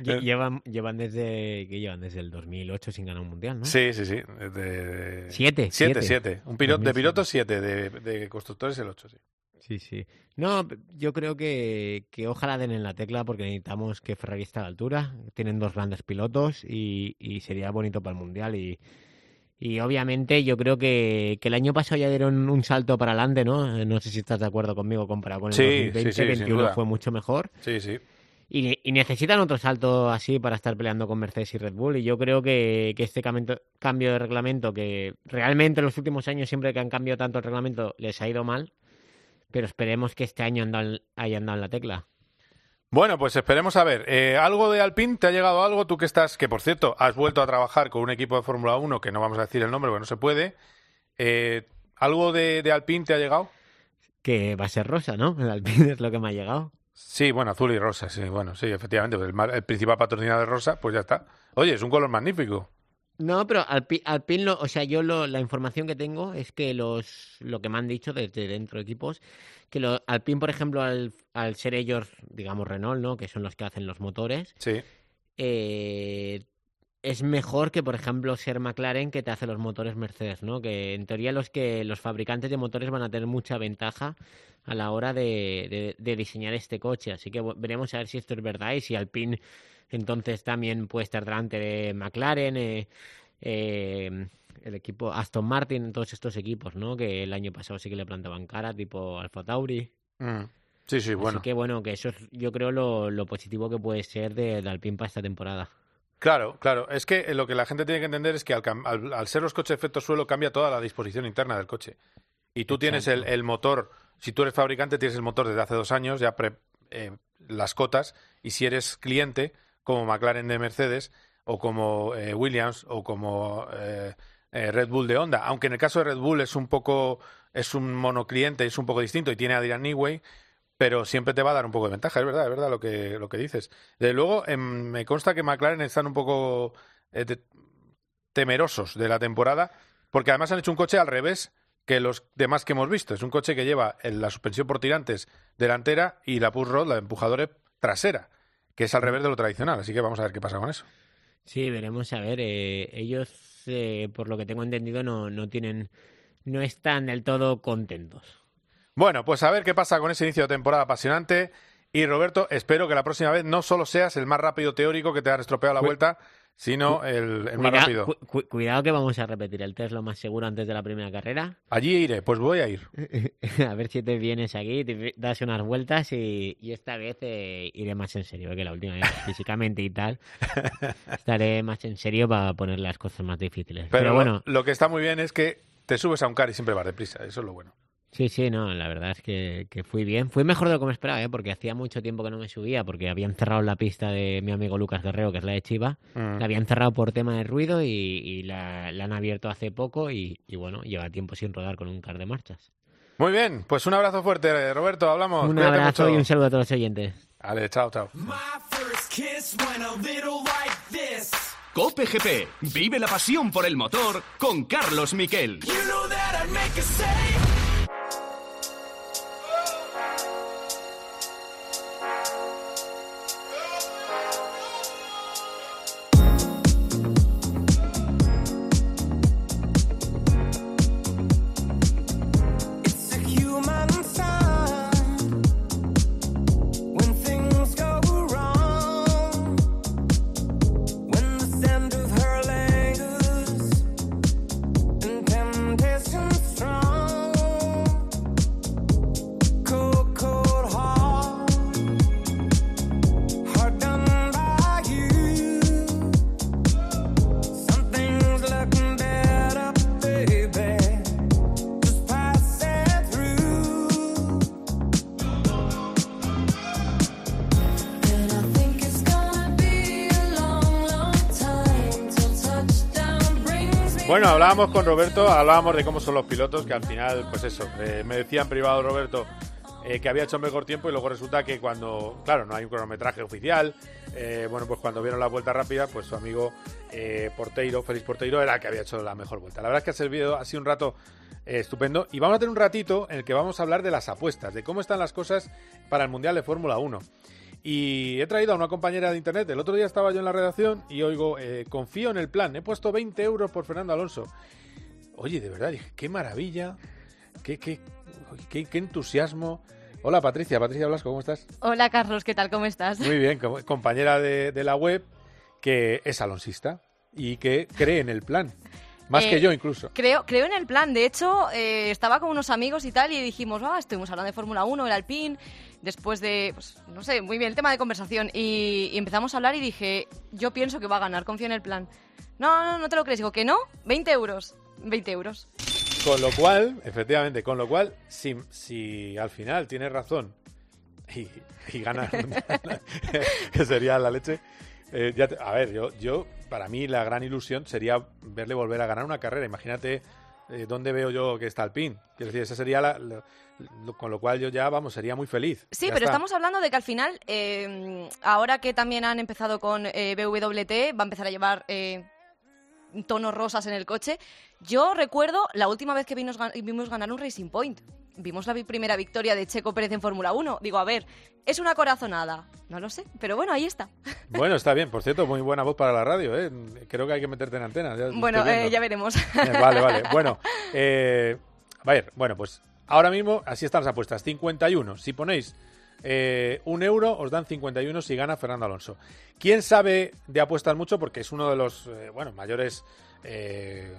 [laughs] llevan, llevan desde que llevan desde el 2008 sin ganar un mundial, ¿no? Sí, sí, sí. De, Siete, Siete, siete. siete. Un piloto, de 2007. pilotos, siete. De, de constructores, el ocho, sí. Sí, sí. No, yo creo que, que ojalá den en la tecla porque necesitamos que Ferrari esté a la altura. Tienen dos grandes pilotos y, y sería bonito para el Mundial. Y, y obviamente yo creo que, que el año pasado ya dieron un salto para adelante, ¿no? Eh, No sé si estás de acuerdo conmigo comparado con el Sí, 2020. sí, sí, sin 21 duda. fue mucho mejor. Sí, sí. Y, y necesitan otro salto así para estar peleando con Mercedes y Red Bull. Y yo creo que, que este camento- cambio de reglamento, que realmente en los últimos años, siempre que han cambiado tanto el reglamento, les ha ido mal. Pero esperemos que este año andan- hayan dado en la tecla. Bueno, pues esperemos a ver. Eh, ¿Algo de Alpine? ¿Te ha llegado algo? Tú que estás, que por cierto, has vuelto a trabajar con un equipo de Fórmula 1, que no vamos a decir el nombre porque no se puede. Eh, ¿Algo de, de Alpine te ha llegado? Que va a ser rosa, ¿no? El Alpine es lo que me ha llegado. Sí, bueno, azul y rosa, sí, bueno, sí, efectivamente. pues el, el principal patrocinador es rosa, pues ya está. Oye, es un color magnífico. No, pero Alpi- Alpine, lo- o sea, yo lo- la información que tengo es que los lo que me han dicho desde dentro de equipos, que lo, Alpine, por ejemplo, al, al ser ellos, digamos, Renault, ¿no? Que son los que hacen los motores, Sí. eh, es mejor que, por ejemplo, ser McLaren que te hace los motores Mercedes, ¿no? Que en teoría los que los fabricantes de motores van a tener mucha ventaja a la hora de, de- de diseñar este coche. Así que veremos a ver si esto es verdad y si Alpine entonces también puede estar delante de McLaren, eh, eh, el equipo Aston Martin, todos estos equipos, ¿no? Que el año pasado sí que le plantaban cara, tipo Alfa Tauri. Mm. Sí, sí, bueno. Así que bueno, que eso es yo creo lo, lo positivo que puede ser de, de Alpine para esta temporada. Claro, claro. Es que eh, lo que la gente tiene que entender es que al, al- al ser los coches efecto suelo cambia toda la disposición interna del coche. Y tú tienes el, el motor, si tú eres fabricante, tienes el motor desde hace dos años, ya pre- eh, las cotas, y si eres cliente, como McLaren de Mercedes, o como eh, Williams, o como eh, eh, Red Bull de Honda, aunque en el caso de Red Bull es un poco, es un monocliente, es un poco distinto y tiene a Dylan Newey, pero siempre te va a dar un poco de ventaja, es verdad, es verdad lo que, lo que dices. Desde luego, em, me consta que McLaren están un poco eh, temerosos de la temporada, porque además han hecho un coche al revés que los demás que hemos visto. Es un coche que lleva la suspensión por tirantes delantera y la push rod, la de empujadores, trasera, que es al revés de lo tradicional. Así que vamos a ver qué pasa con eso. Sí, veremos a ver. eh, ellos, eh, por lo que tengo entendido, no, no tienen, no están del todo contentos. Bueno, pues a ver qué pasa con ese inicio de temporada apasionante. Y Roberto, espero que la próxima vez no solo seas el más rápido teórico que te ha estropeado la vuelta, sino el, el más rápido. cu- cu- cuidado que vamos a repetir el test lo más seguro antes de la primera carrera. Allí iré, pues voy a ir. [laughs] a ver si te vienes aquí, te das unas vueltas y, y esta vez eh, iré más en serio que la última vez, [laughs] físicamente y tal. Estaré más en serio para poner las cosas más difíciles. Pero, Pero, bueno, lo que está muy bien es que te subes a un car y siempre vas deprisa. Eso es lo bueno. Sí, sí, no, la verdad es que, que fui bien. Fui mejor de lo que me esperaba, ¿eh? porque hacía mucho tiempo que no me subía, porque habían cerrado la pista de mi amigo Lucas Guerrero, que es la de Chiva. Mm. La habían cerrado por tema de ruido y, y la, la han abierto hace poco y, y bueno, lleva tiempo sin rodar con un car de marchas. Muy bien, pues un abrazo fuerte, Roberto. Hablamos. Un Cuídate abrazo mucho. y un saludo a todos los oyentes. Vale, chao, chao. Cope GP. Vive la pasión por el motor con Carlos Miquel. You know Bueno, hablábamos con Roberto, hablábamos de cómo son los pilotos, que al final, pues eso, eh, me decía en privado Roberto eh, que había hecho mejor tiempo y luego resulta que cuando, claro, no hay un cronometraje oficial, eh, bueno, pues cuando vieron la vuelta rápida, pues su amigo Porteiro, Félix Porteiro, era el que había hecho la mejor vuelta. La verdad es que ha servido, ha sido un rato estupendo y vamos a tener un ratito en el que vamos a hablar de las apuestas, de cómo están las cosas para el Mundial de Fórmula 1. Y he traído a una compañera de internet. El otro día estaba yo en la redacción y oigo, eh, confío en el plan. He puesto 20 euros por Fernando Alonso. Oye, de verdad, dije, qué maravilla, qué, qué, qué, qué entusiasmo. Hola Patricia, Patricia Blasco, ¿cómo estás? Hola Carlos, ¿qué tal? ¿Cómo estás? Muy bien, compañera de, de la web que es alonsista y que cree en el plan. Más Eh, que yo incluso. Creo, creo en el plan. De hecho, eh, estaba con unos amigos y tal y dijimos, ah, estuvimos hablando de Fórmula 1, el Alpine, después de, pues, no sé, muy bien el tema de conversación. Y, y empezamos a hablar y dije, yo pienso que va a ganar, confío en el plan. No, no, no te lo crees. Digo, que no, 20 euros. 20 euros. Con lo cual, efectivamente, con lo cual, si, si al final tienes razón y, y gana el [laughs] Mundial, [laughs] que sería la leche, eh, ya te- a ver, yo, yo, para mí la gran ilusión sería verle volver a ganar una carrera. Imagínate eh, dónde veo yo que está el pin. Quiero decir, esa sería la, con lo cual yo ya, vamos, sería muy feliz. Sí, Ya pero está. estamos hablando de que al final, eh, ahora que también han empezado con eh, BWT, va a empezar a llevar eh, tonos rosas en el coche. Yo recuerdo la última vez que vimos, gan- vimos ganar un Racing Point. Vimos la primera victoria de Checo Pérez en Fórmula 1. Digo, a ver, es una corazonada. No lo sé, pero bueno, ahí está. [laughs] Bueno, está bien, por cierto, muy buena voz para la radio, ¿eh? Creo que hay que meterte en antena. ya Bueno, eh, ya veremos. Eh, vale, vale. [laughs] Bueno, eh, a ver, bueno, pues ahora mismo así están las apuestas. 51. Si ponéis eh, un euro, os dan 51 si gana Fernando Alonso. ¿Quién sabe de apuestas mucho? Porque es uno de los, eh, bueno, mayores eh,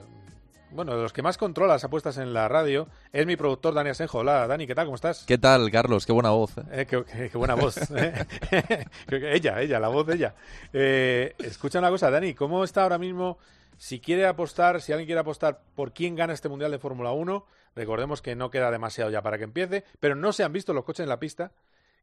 bueno, de los que más controla las apuestas en la radio, es mi productor Dani Asenjo. Hola, Dani, ¿qué tal? ¿Cómo estás? ¿Qué tal, Carlos? Qué buena voz. ¿eh? Eh, qué, qué- qué buena voz. ¿eh? [laughs] Ella, ella, la voz de ella. Eh, escucha una cosa, Dani, ¿cómo está ahora mismo? Si quiere apostar, si alguien quiere apostar por quién gana este Mundial de Fórmula 1, recordemos que no queda demasiado ya para que empiece, pero no se han visto los coches en la pista,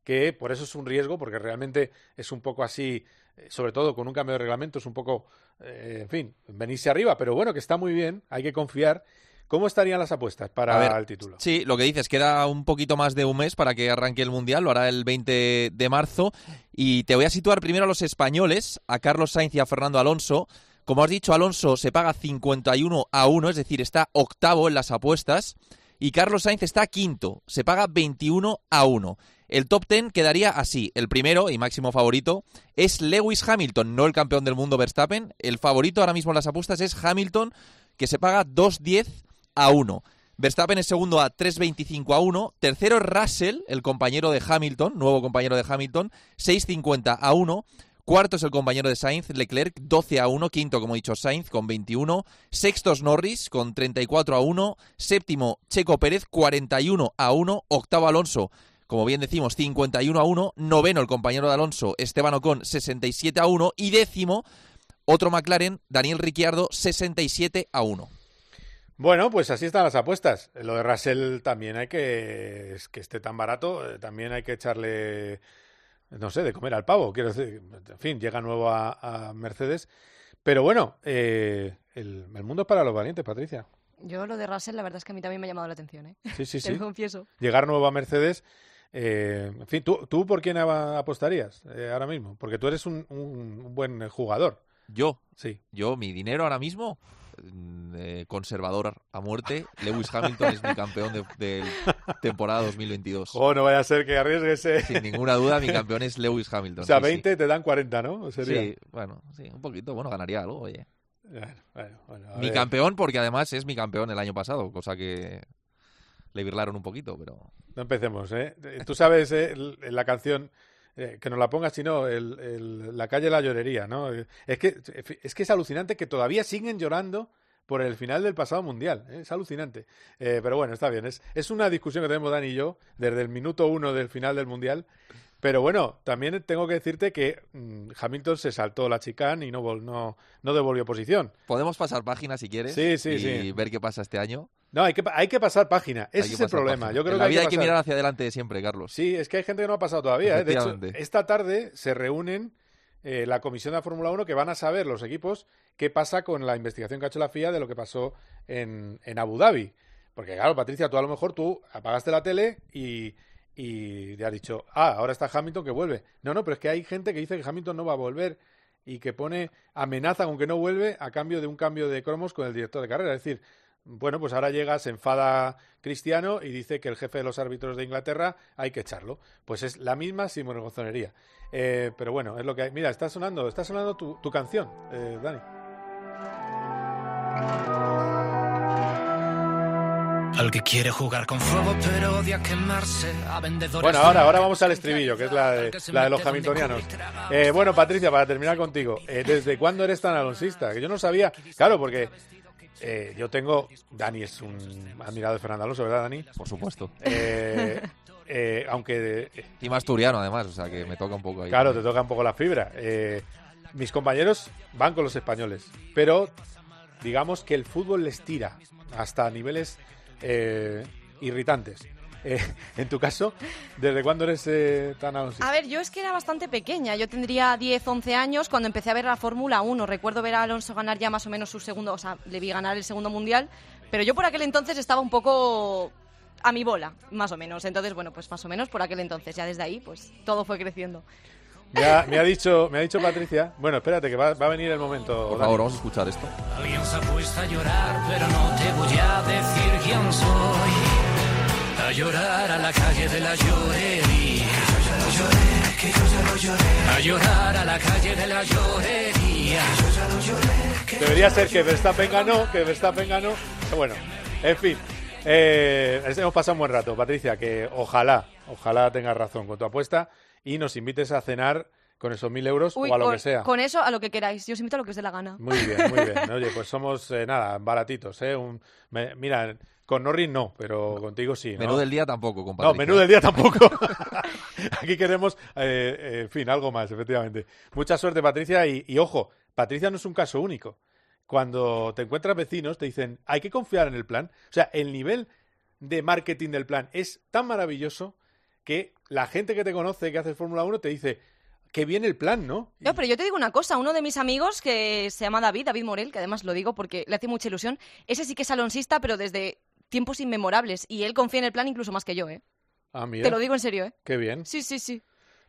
que por eso es un riesgo, porque realmente es un poco así, eh, sobre todo con un cambio de reglamento, es un poco, eh, en fin, venirse arriba, pero bueno, que está muy bien, hay que confiar. ¿Cómo estarían las apuestas para ver, el título? Sí, lo que dices, queda un poquito más de un mes para que arranque el Mundial, lo hará el 20 de marzo. Y te voy a situar primero a los españoles, a Carlos Sainz y a Fernando Alonso. Como has dicho, Alonso se paga 51 a 1, es decir, está octavo en las apuestas. Y Carlos Sainz está quinto, se paga 21 a 1. El top 10 quedaría así. El primero y máximo favorito es Lewis Hamilton, no el campeón del mundo Verstappen. El favorito ahora mismo en las apuestas es Hamilton, que se paga 2.10 a 1. Verstappen es segundo a 3.25 a 1. Tercero Russell, el compañero de Hamilton, nuevo compañero de Hamilton, 6.50 a 1. Cuarto es el compañero de Sainz, Leclerc, 12 a 1. Quinto, como he dicho, Sainz con 21. Sexto es Norris con 34 a 1. Séptimo, Checo Pérez, 41 a 1. Octavo, Alonso, como bien decimos, 51 a 1. Noveno, el compañero de Alonso, Esteban Ocon, 67 a 1. Y décimo, otro McLaren, Daniel Ricciardo, 67 a 1. Bueno, pues así están las apuestas. Lo de Russell también hay que, es que esté tan barato, eh, también hay que echarle, no sé, de comer al pavo. Quiero decir, en fin, llega nuevo a, a Mercedes. Pero bueno, eh, el, el mundo es para los valientes, Patricia. Yo lo de Russell, la verdad es que a mí también me ha llamado la atención, ¿eh? Sí, sí, [laughs] Te sí. lo confieso. Llegar nuevo a Mercedes. Eh, en fin, ¿tú, ¿tú por quién apostarías eh, ahora mismo? Porque tú eres un, un- un buen jugador. Yo, Sí. yo, mi dinero ahora mismo, mm, eh, conservador a muerte. Lewis Hamilton es mi campeón de, de temporada 2022. Oh, no vaya a ser que arriesgues. Sin ninguna duda, mi campeón es Lewis Hamilton. O sea, sí, sí. 20 te dan 40, ¿no? Sería. Sí, bueno, sí, un poquito. Bueno, ganaría algo, oye. Bueno, bueno, bueno, a Mi ver. campeón, porque además es mi campeón el año pasado, cosa que le virlaron un poquito, pero... No empecemos, ¿eh? Eh, Tú sabes eh, el- la canción, eh, que nos la pongas, si no, el, la calle La Llorería, ¿no? Eh, Es que, es que es alucinante que todavía siguen llorando por el final del pasado mundial. ¿eh? Es alucinante. Eh, pero bueno, está bien. Es, es una discusión que tenemos Dani y yo desde el minuto uno del final del mundial. Pero bueno, también tengo que decirte que mm, Hamilton se saltó la chicane y no, vol- no, no devolvió posición. Podemos pasar página si quieres Sí, sí, y sí. ver qué pasa este año. No, hay que, hay que pasar página. Hay Ese que es el problema. página. Yo creo en que la vida hay que que pasar. mirar hacia adelante siempre, Carlos. Sí, es que hay gente que no ha pasado todavía. ¿eh? De hecho, esta tarde se reúnen eh, la comisión de la Fórmula 1 que van a saber los equipos qué pasa con la investigación que ha hecho la FIA de lo que pasó en, en Abu Dhabi. Porque claro, Patricia, tú a lo mejor tú apagaste la tele y, y te has dicho, ah, ahora está Hamilton que vuelve. No, no, pero es que hay gente que dice que Hamilton no va a volver y que pone amenaza con que no vuelve a cambio de un cambio de cromos con el director de carrera. Es decir, bueno, pues ahora llega, se enfada Cristiano y dice que el jefe de los árbitros de Inglaterra hay que echarlo. Pues es la misma sinvergonzonería. Eh, pero bueno, es lo que hay. Mira, está sonando, está sonando tu, tu canción, eh, Dani. Al que quiere jugar con fuego pero odia quemarse a vendedores Bueno, ahora, ahora vamos al estribillo, que es la de, la de los hamiltonianos. Eh, bueno, Patricia, para terminar contigo, eh, ¿desde cuándo eres tan alonsista? Que yo no sabía, claro, porque eh, yo tengo, Dani es un admirado de Fernando Alonso, ¿verdad, Dani? Por supuesto. Eh, eh, aunque Y más asturiano, además, o sea que me toca un poco ahí. Claro, te toca un poco la fibra. Eh, mis compañeros van con los españoles, pero digamos que el fútbol les tira hasta niveles eh, irritantes. Eh, [laughs] en tu caso, ¿desde cuándo eres eh, tan alonsista? A ver, yo es que era bastante pequeña. Yo tendría 10, 11 años cuando empecé a ver la Fórmula 1. Recuerdo ver a Alonso ganar ya más o menos su segundo, o sea, le vi ganar el segundo mundial. Pero yo por aquel entonces estaba un poco a mi bola, más o menos. Entonces, bueno, pues más o menos por aquel entonces. Ya desde ahí, pues todo fue creciendo. Me ha, me ha dicho, me ha dicho Patricia. Bueno, espérate, que va, va a venir el momento. Por Dani. favor, vamos a escuchar esto. Alguien se ha puesto a llorar, pero no te voy a decir quién soy. A llorar a la calle de la llorería. Que yo ya lo lloré, que yo ya lo lloré. A llorar a la calle de la llorería. Que yo ya lo lloré, Debería ser que Verstappen ganó, que Verstappen ganó. Bueno, en fin. Eh, hemos pasado un buen rato, Patricia, que ojalá, ojalá tengas razón con tu apuesta y nos invites a cenar con esos mil euros Uy, o a lo con, que sea. con eso a lo que queráis. Yo os invito a lo que os dé la gana. Muy bien, muy bien. [laughs] Oye, pues somos, eh, nada, baratitos, ¿eh? Un- me- mira, con Norris no, pero contigo sí, ¿no? Menú del día tampoco, No, compadre. menú del día tampoco. [laughs] [laughs] Aquí queremos, eh, eh, en fin, algo más, efectivamente. Mucha suerte, Patricia. Y, y ojo, Patricia no es un caso único. Cuando te encuentras vecinos, te dicen, hay que confiar en el plan. O sea, el nivel de marketing del plan es tan maravilloso que la gente que te conoce, que hace Fórmula 1, te dice, que viene el plan, ¿no? No, pero yo te digo una cosa, uno de mis amigos que se llama David, David Morel, que además lo digo porque le hace mucha ilusión, ese sí que es alonsista, pero desde tiempos inmemorables, y él confía en el plan incluso más que yo, ¿eh? Ah, mira. Te lo digo en serio, ¿eh? Qué bien. Sí, sí, sí.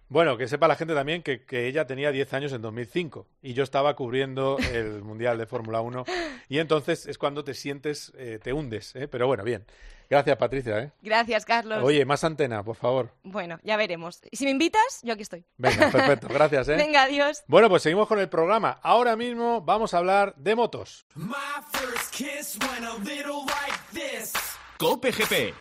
Bueno, que sepa la gente también que, que ella tenía 10 años en 2005 y yo estaba cubriendo el [laughs] Mundial de Fórmula 1 y entonces es cuando te sientes, eh, te hundes, ¿eh? Pero bueno, bien. Gracias, Patricia, ¿eh? Gracias, Carlos. Oye, más antena, por favor. Bueno, ya veremos. Y si me invitas, yo aquí estoy. Venga, [laughs] perfecto, gracias, ¿eh? Venga, adiós. Bueno, pues seguimos con el programa. Ahora mismo vamos a hablar de motos. My first kiss went a little like this. Cope GP.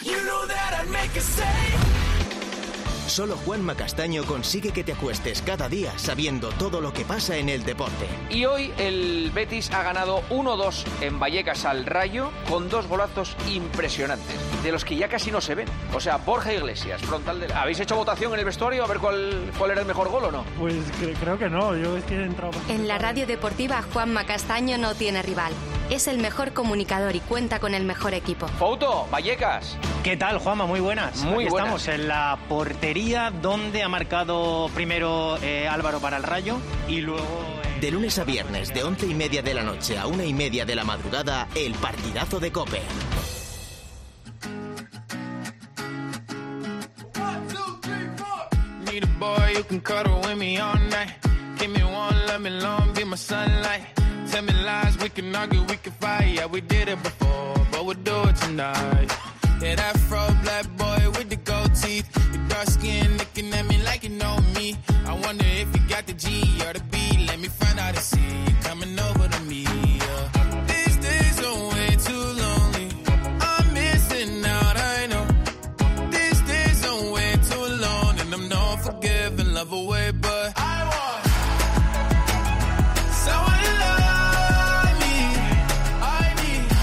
Solo Juanma Castaño consigue que te acuestes cada día sabiendo todo lo que pasa en el deporte. Y hoy el Betis ha ganado 1-2 en Vallecas al Rayo con dos golazos impresionantes, de los que ya casi no se ven. O sea, Borja Iglesias, frontal del... ¿Habéis hecho votación en el vestuario a ver cuál, cuál era el mejor gol o no? Pues cre- creo que no, yo es que he entrado... En la radio deportiva Juanma Castaño no tiene rival. Es el mejor comunicador y cuenta con el mejor equipo. Fouto, Vallecas. ¿Qué tal, Juanma? Muy buenas. Muy Aquí buenas. estamos en la portería donde ha marcado primero eh, Álvaro para el Rayo y luego... eh, De lunes a viernes, de once y media de la noche a una y media de la madrugada, el partidazo de Cope. Need a boy who can cuddle with me all night. Give me one, let me long, be my sunlight. Tell me lies, we can argue, we can fight. Yeah, we did it before, but we'll do it tonight. Yeah, that fro black boy with the gold teeth. Your dark skin looking at me like you know me. I wonder if you got the G or the B. Let me find out and see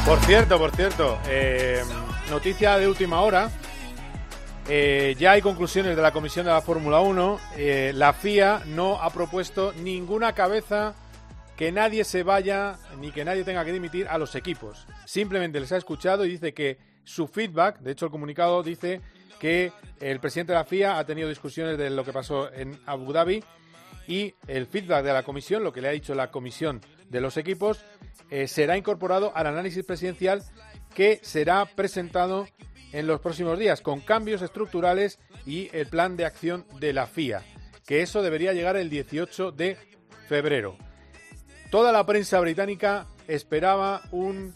Por cierto, por cierto, eh, noticia de última hora. Eh, ya hay conclusiones de la Comisión de la Fórmula 1. Eh, la FIA no ha propuesto ninguna cabeza que nadie se vaya ni que nadie tenga que dimitir a los equipos. Simplemente les ha escuchado y dice que su feedback, de hecho el comunicado dice que el presidente de la FIA ha tenido discusiones de lo que pasó en Abu Dhabi y el feedback de la comisión, lo que le ha dicho la comisión de los equipos, eh, será incorporado al análisis presidencial que será presentado en los próximos días con cambios estructurales y el plan de acción de la FIA, que eso debería llegar el 18 de febrero. Toda la prensa británica esperaba un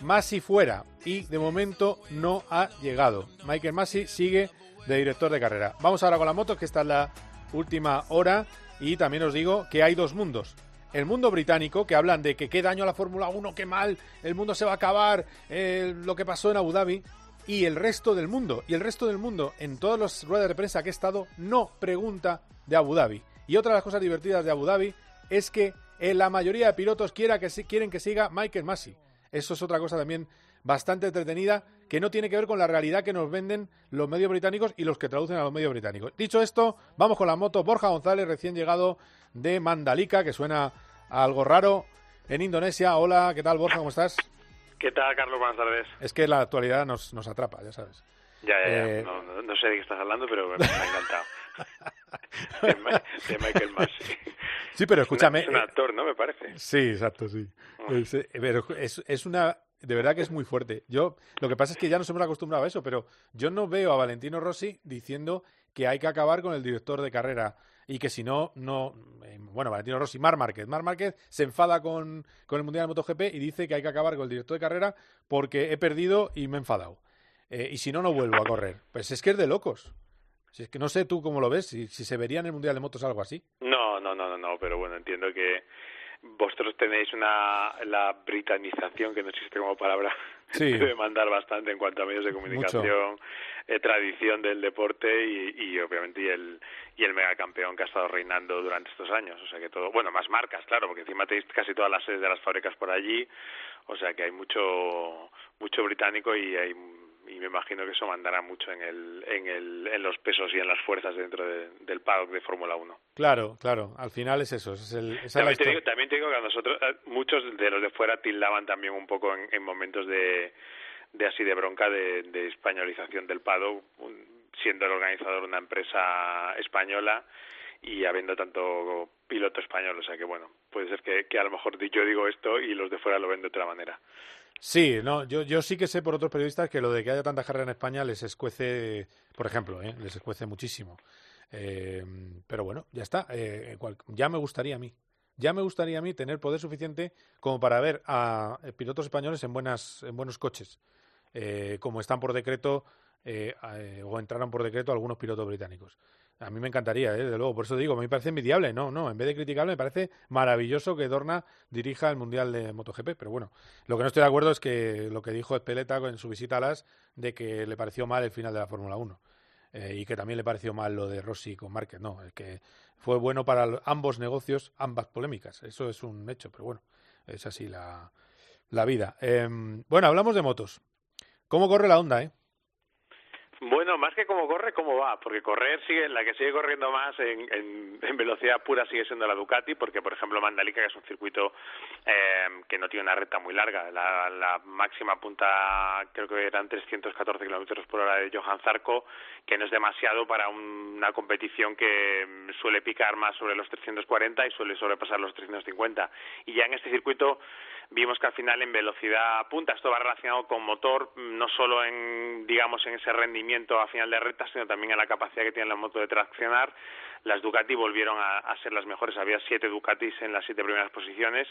Masi fuera y de momento no ha llegado. Michael Masi sigue de director de carrera. Vamos ahora con la moto, que esta es la última hora y también os digo que hay dos mundos. El mundo británico, que hablan de que qué daño a la Fórmula 1, qué mal, el mundo se va a acabar, eh, lo que pasó en Abu Dhabi, y el resto del mundo. Y el resto del mundo, en todas las ruedas de prensa que he estado, no pregunta de Abu Dhabi. Y otra de las cosas divertidas de Abu Dhabi es que eh, la mayoría de pilotos quiera que, quieren que siga Michael Masi. Eso es otra cosa también bastante entretenida que no tiene que ver con la realidad que nos venden los medios británicos y los que traducen a los medios británicos. Dicho esto, vamos con la moto. Borja González, recién llegado de Mandalika, que suena a algo raro en Indonesia. Hola, ¿qué tal Borja? ¿Cómo estás? ¿Qué tal, Carlos? Buenas tardes. Es que la actualidad nos, nos atrapa, ya sabes. Ya, ya, ya. Eh, No, no- no sé de qué estás hablando, pero me, me ha encantado. [laughs] de, Ma- de Michael Masi. Sí, pero escúchame. Es un eh, actor, ¿no? Me parece. Sí, exacto, sí. Es, eh, pero es, es una. De verdad que es muy fuerte. Yo, lo que pasa es que ya nos hemos acostumbrado a eso, pero yo no veo a Valentino Rossi diciendo que hay que acabar con el director de carrera y que si no, no. eh, Bueno, Valentino Rossi, Mar Márquez. Mar Márquez se enfada con, con el Mundial de MotoGP y dice que hay que acabar con el director de carrera porque he perdido y me he enfadado. Eh, y si no, no vuelvo a correr. Pues es que es de locos. Si es que no sé tú cómo lo ves, si, si se vería en el Mundial de Motos algo así. No, no, no, no, no, pero bueno, entiendo que vosotros tenéis una la britanización que no existe como palabra Sí. [laughs] debe mandar bastante en cuanto a medios de comunicación eh, tradición del deporte y, y obviamente y el y el megacampeón que ha estado reinando durante estos años, o sea que todo, bueno, más marcas, claro, porque encima tenéis casi todas las sedes de las fábricas por allí, o sea que hay mucho mucho británico y hay y me imagino que eso mandará mucho en el en el en los pesos y en las fuerzas dentro de- del paddock de Fórmula 1. Claro, claro. Al final es eso. Es el, esa es la También te, digo, también te digo que a nosotros, eh, muchos de los de fuera tildaban también un poco en, en momentos de, de así de bronca de, españolización del PADO, siendo el organizador una empresa española y habiendo tanto piloto español. O sea que bueno, puede ser que, a lo mejor yo digo esto y los de fuera lo ven de otra manera. Sí, no, yo, yo sí que sé por otros periodistas que lo de que haya tanta carrera en España les escuece, por ejemplo, ¿eh? les escuece muchísimo. Eh, pero bueno, ya está. Eh, ya me gustaría a mí. Ya me gustaría a mí tener poder suficiente como para ver a eh, pilotos españoles en buenas, en buenos coches, eh, como están por decreto eh, eh, o entraron por decreto algunos pilotos británicos. A mí me encantaría, desde luego. Por eso digo, me parece envidiable. No, no, en vez de criticable, me parece maravilloso que Dorna dirija el Mundial de MotoGP. Pero bueno, lo que no estoy de acuerdo es que lo que dijo Espeleta en su visita a las de que le pareció mal el final de la Fórmula 1. eh, y que también le pareció mal lo de Rossi con Márquez. No, es que fue bueno para ambos negocios, ambas polémicas. Eso es un hecho, pero bueno, es así la, la vida. Em, bueno, hablamos de motos. ¿Cómo corre la onda, eh? Bueno, más que cómo corre, cómo va, porque correr sigue, la que sigue corriendo más en, en, velocidad pura sigue siendo la Ducati, porque por ejemplo Mandalika, que es un circuito eh, que no tiene una recta muy larga, la, la máxima punta creo que eran 314 kilómetros por hora de Johan Zarco, que no es demasiado para un- una competición que mm, suele picar más sobre los 340 y suele sobrepasar los 350. Y ya en este circuito vimos que al final en velocidad punta esto va relacionado con motor no solo en digamos en ese rendimiento a final de recta sino también en la capacidad que tiene la moto de traccionar. Las Ducati volvieron a, a ser las mejores. Había siete Ducatis en las siete primeras posiciones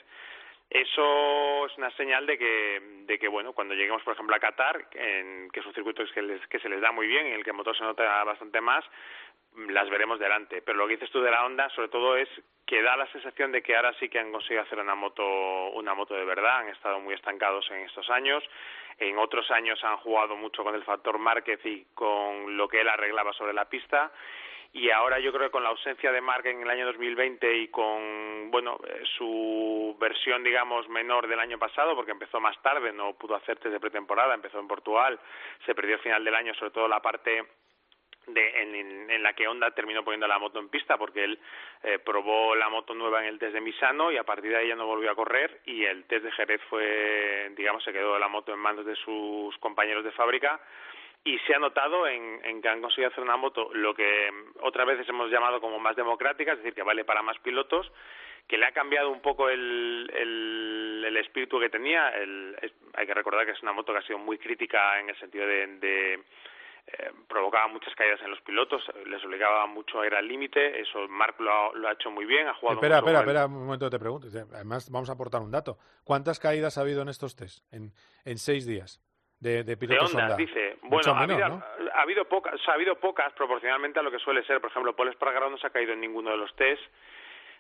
eso es una señal de que, de que bueno, cuando lleguemos, por ejemplo, a Qatar, que es un circuito que, les- que se les da muy bien, en el que el motor se nota bastante más, las veremos delante. Pero lo que dices tú de la Honda, sobre todo, es que da la sensación de que ahora sí que han conseguido hacer una moto, una moto de verdad. Han estado muy estancados en estos años. En otros años han jugado mucho con el factor Márquez y con lo que él arreglaba sobre la pista y ahora yo creo que con la ausencia de Mark en el año 2020 y con bueno eh, su versión digamos menor del año pasado porque empezó más tarde no pudo hacer test de pretemporada empezó en Portugal se perdió el final del año sobre todo la parte de, en la que Honda terminó poniendo la moto en pista porque él eh, probó la moto nueva en el test de Misano y a partir de ahí ya no volvió a correr y el test de Jerez fue digamos se quedó la moto en manos de sus compañeros de fábrica y se ha notado en, en que han conseguido hacer una moto lo que mm, otras veces hemos llamado como más democrática, es decir, que vale para más pilotos, que le ha cambiado un poco el, el, el espíritu que tenía. El- es- hay que recordar que es una moto que ha sido muy crítica en el sentido de, de, eh, provocaba muchas caídas en los pilotos, les obligaba mucho a ir al límite, eso Mark lo ha, lo ha hecho muy bien, ha jugado Espera, espera, espera, un momento te pregunto. Además, vamos a aportar un dato. ¿Cuántas caídas ha habido en estos test en, en seis días de, de de pilotos ondas, Honda? dice. Bueno, ha habido, ¿no? ha habido pocas, o sea, ha habido pocas proporcionalmente a lo que suele ser. Por ejemplo, Paul Espargaró no se ha caído en ninguno de los test.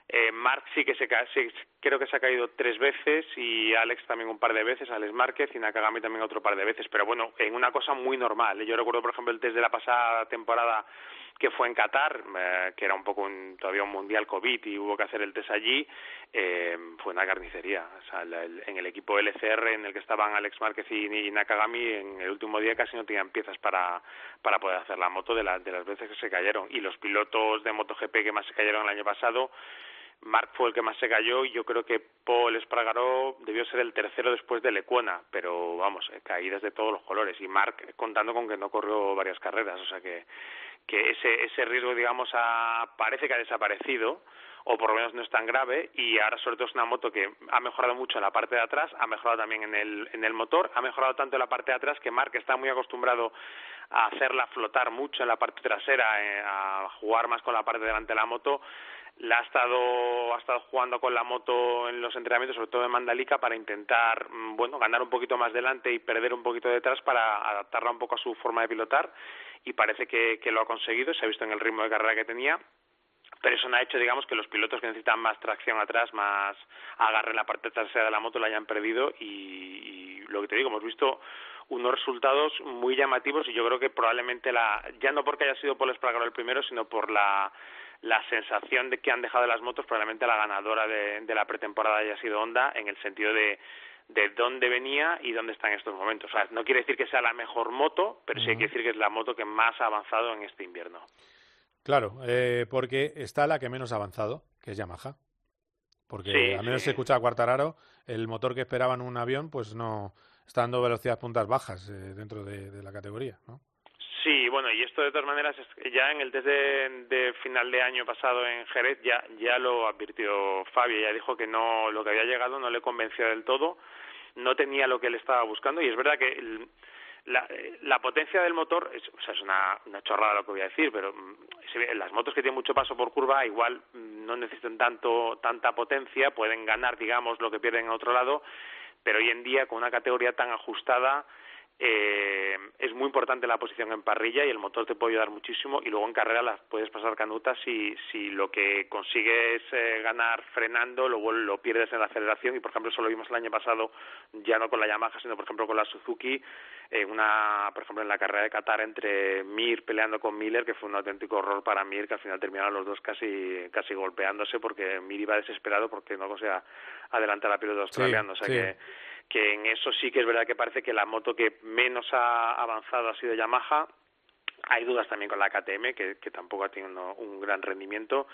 Eh, Mark sí que se ca- sí, creo que se ha caído tres veces y Alex también un par de veces, Alex Márquez y Nakagami también otro par de veces, pero bueno, en una cosa muy normal. Yo recuerdo, por ejemplo, el test de la pasada temporada que fue en Qatar, eh, que era un poco un- todavía un mundial COVID y hubo que hacer el test allí, eh, fue una carnicería. O sea, en el equipo LCR en el que estaban Alex Márquez y, Nakagami, en el último día casi no tenían piezas para, para poder hacer la moto de, la- de las veces que se cayeron. Y los pilotos de MotoGP que más se cayeron el año pasado, Mark fue el que más se cayó y yo creo que Paul Espargaró debió ser el tercero después de Lecuona, pero vamos, eh, caídas de todos los colores y Mark contando con que no corrió varias carreras, o sea que, que ese, ese riesgo digamos ha- parece que ha desaparecido o por lo menos no es tan grave y ahora sobre todo es una moto que ha mejorado mucho en la parte de atrás, ha mejorado también en el, en el motor, ha mejorado tanto en la parte de atrás que Mark está muy acostumbrado a hacerla flotar mucho en la parte trasera, eh, a jugar más con la parte delante de la moto, la ha estado, ha estado jugando con la moto en los entrenamientos, sobre todo en Mandalika, para intentar, mm, bueno, ganar un poquito más delante y perder un poquito detrás para adaptarla un poco a su forma de pilotar y parece que, que lo ha conseguido, se ha visto en el ritmo de carrera que tenía pero eso no ha hecho, digamos, que los pilotos que necesitan más tracción atrás, más agarre en la parte trasera de la moto, la hayan perdido y, y lo que te digo, hemos visto unos resultados muy llamativos y yo creo que probablemente la ya no porque haya sido Paul Espargaro el primero sino por la la sensación de que han dejado las motos probablemente la ganadora de, de la pretemporada haya sido Honda en el sentido de de dónde venía y dónde está en estos momentos. O sea, no quiere decir que sea la mejor moto, pero sí hay que decir que es la moto que más ha avanzado en este invierno. Claro, eh, porque está la que menos ha avanzado, que es Yamaha. Porque Sí, al menos sí. se escucha a Quartararo, el motor que esperaba en un avión, pues no está dando velocidades puntas bajas eh, dentro de, de la categoría, ¿no? Sí, bueno, y esto de todas maneras, ya en el test de, final de año pasado en Jerez ya, ya lo advirtió Fabio, ya dijo que no lo que había llegado no le convenció del todo, no tenía lo que él estaba buscando y es verdad que el- la, la potencia del motor, es, o sea, es una, una chorrada lo que voy a decir, pero mm, las motos que tienen mucho paso por curva igual mm, no necesitan tanto tanta potencia, pueden ganar, digamos, lo que pierden en otro lado, pero hoy en día con una categoría tan ajustada eh, es muy importante la posición en parrilla y el motor te puede ayudar muchísimo y luego en carrera las puedes pasar canutas si, si lo que consigues eh, ganar frenando lo, lo pierdes en la aceleración y por ejemplo eso lo vimos el año pasado ya no con la Yamaha sino por ejemplo con la Suzuki en una por ejemplo en la carrera de Qatar entre Mir peleando con Miller que fue un auténtico horror para Mir que al final terminaron los dos casi casi golpeándose porque Mir iba desesperado porque no conseguía adelantar a piloto australiano o sea sí. que que en eso sí que es verdad que parece que la moto que menos ha avanzado ha sido Yamaha. Hay dudas también con la KTM, que, tampoco ha tenido un gran rendimiento.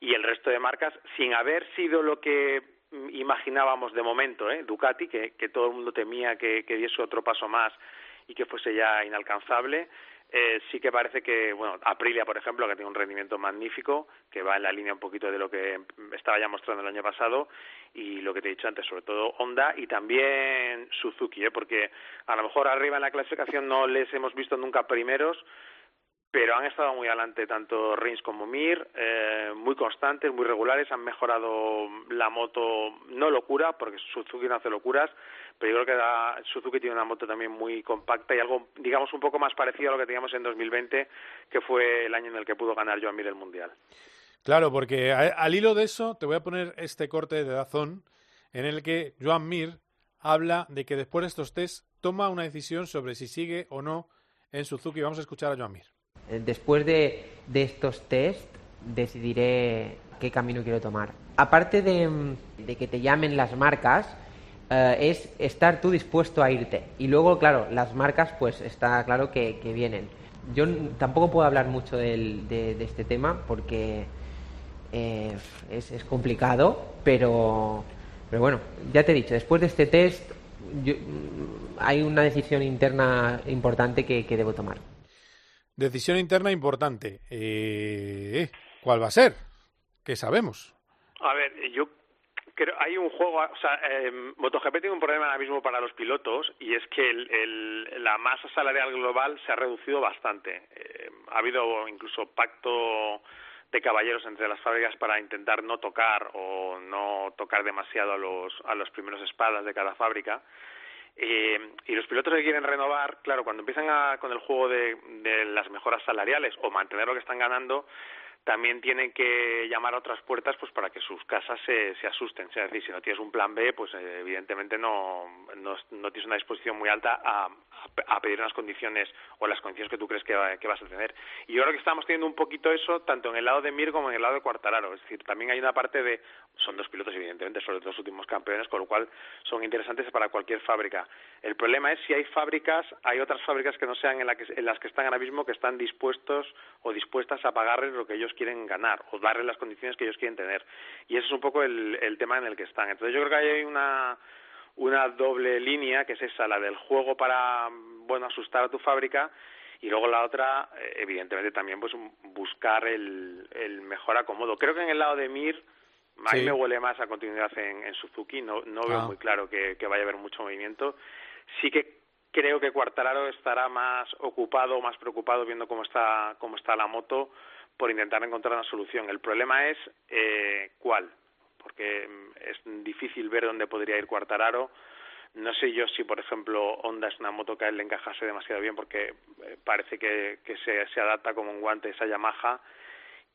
Y el resto de marcas, sin haber sido lo que imaginábamos de momento, ¿eh? Ducati, que, que todo el mundo temía que, que diese otro paso más y que fuese ya inalcanzable. Eh, sí que parece que, bueno, Aprilia, por ejemplo, que tiene un rendimiento magnífico, que va en la línea un poquito de lo que estaba ya mostrando el año pasado, y lo que te he dicho antes, sobre todo Honda y también Suzuki, ¿eh? porque a lo mejor arriba en la clasificación no les hemos visto nunca primeros, pero han estado muy adelante tanto Rins como Mir, eh, muy constantes, muy regulares, han mejorado la moto, no locura, porque Suzuki no hace locuras, pero yo creo que la- Suzuki tiene una moto también muy compacta y algo, digamos, un poco más parecido a lo que teníamos en 2020, que fue el año en el que pudo ganar Joan Mir el Mundial. Claro, porque a- al hilo de eso te voy a poner este corte de Dazón en el que Joan Mir habla de que después de estos test toma una decisión sobre si sigue o no en Suzuki. Vamos a escuchar a Joan Mir. Eh, Después de, de estos test decidiré qué camino quiero tomar. Aparte de, que te llamen las marcas, eh, es estar tú dispuesto a irte. Y luego, claro, las marcas pues está claro que, vienen. Yo tampoco puedo hablar mucho del- de, de este tema porque eh, es, complicado, pero, pero bueno, ya te he dicho, después de este test yo- hay una decisión interna importante que, que debo tomar. Decisión interna importante. Eh, ¿Cuál va a ser? ¿Qué sabemos? A ver, yo creo hay un juego, o sea, eh, MotoGP tiene un problema ahora mismo para los pilotos y es que el, el- la masa salarial global se ha reducido bastante. Eh, ha habido incluso pacto de caballeros entre las fábricas para intentar no tocar o no tocar demasiado a los a los primeros espadas de cada fábrica. Eh, y los pilotos que quieren renovar, claro, cuando empiezan a- con el juego de, de las mejoras salariales o mantener lo que están ganando, también tienen que llamar a otras puertas pues para que sus casas se, se asusten. Es decir, si no tienes un plan B, pues eh, evidentemente no, no, no tienes una disposición muy alta a, a- pedir unas condiciones o las condiciones que tú crees que, que vas a tener. Y yo creo que estamos teniendo un poquito eso tanto en el lado de Mir como en el lado de Cuartararo. Es decir, también hay una parte de... Son dos pilotos, evidentemente, son los dos últimos campeones, con lo cual son interesantes para cualquier fábrica. El problema es si hay fábricas, hay otras fábricas que no sean en, la que, en las que están ahora mismo que están dispuestos o dispuestas a pagarles lo que ellos quieren ganar o darles las condiciones que ellos quieren tener. Y ese es un poco el, el tema en el que están. Entonces yo creo que hay una, una doble línea, que es esa, la del juego para, bueno, asustar a tu fábrica y luego la otra, eh, evidentemente también pues buscar el, el mejor acomodo. Creo que en el lado de Mir, a mí Sí. me huele más a continuidad en, en Suzuki, no, no veo Ah. muy claro que, que vaya a haber mucho movimiento. Sí que creo que Cuartararo estará más ocupado, más preocupado viendo cómo está, cómo está la moto por intentar encontrar una solución. El problema es eh, cuál, porque mm, es difícil ver dónde podría ir Cuartararo. No sé yo si, por ejemplo, Honda es una moto que a él le encajase demasiado bien porque eh, parece que, que se, se adapta como un guante esa Yamaha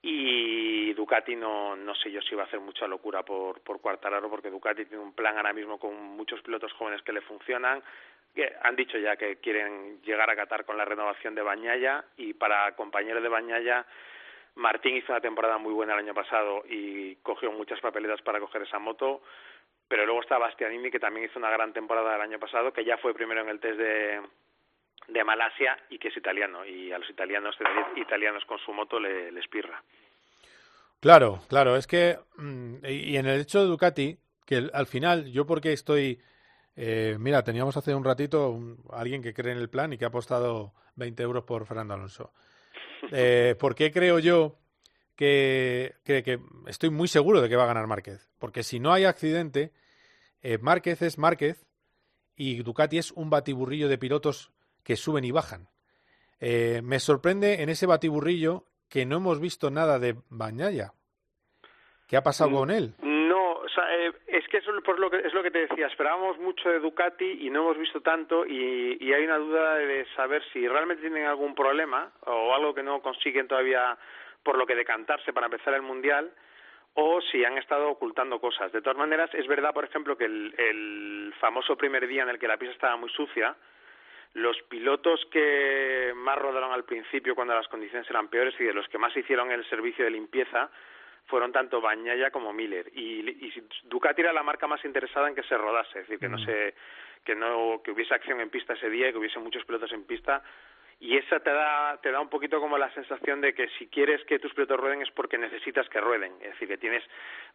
y Ducati no, no sé yo si va a hacer mucha locura por, por Quartararo porque Ducati tiene un plan ahora mismo con muchos pilotos jóvenes que le funcionan que han dicho ya que quieren llegar a Qatar con la renovación de Bañaya y para compañero de Bañaya Martín hizo una temporada muy buena el año pasado y cogió muchas papeletas para coger esa moto pero luego está Bastianini que también hizo una gran temporada el año pasado que ya fue primero en el test de de Malasia y que es italiano y a los italianos italianos con su moto le, les pirra Claro, claro, es que, mm, y en el hecho de Ducati, que al final, yo porque estoy, eh, mira, teníamos hace un ratito alguien que cree en el plan y que ha apostado 20 euros por Fernando Alonso. Eh, ¿Por qué creo yo que, que, que estoy muy seguro de que va a ganar Márquez? Porque si no hay accidente, eh, Márquez es Márquez y Ducati es un batiburrillo de pilotos que suben y bajan. Eh, me sorprende en ese batiburrillo que no hemos visto nada de Bañaya. ¿Qué ha pasado con él? No, o sea, eh, es que eso es por lo que es lo que te decía. Esperábamos mucho de Ducati y no hemos visto tanto y, y hay una duda de saber si realmente tienen algún problema o algo que no consiguen todavía por lo que decantarse para empezar el mundial o si han estado ocultando cosas. De todas maneras, es verdad, por ejemplo, que el, el famoso primer día en el que la pista estaba muy sucia, los pilotos que más rodaron al principio cuando las condiciones eran peores y de los que más hicieron el servicio de limpieza fueron tanto Bañaya como Miller. Y, y Ducati era la marca más interesada en que se rodase, es decir, que no Mm. se que no que hubiese acción en pista ese día y que hubiese muchos pilotos en pista. Y esa te da te da un poquito como la sensación de que si quieres que tus pilotos rueden es porque necesitas que rueden, es decir, que tienes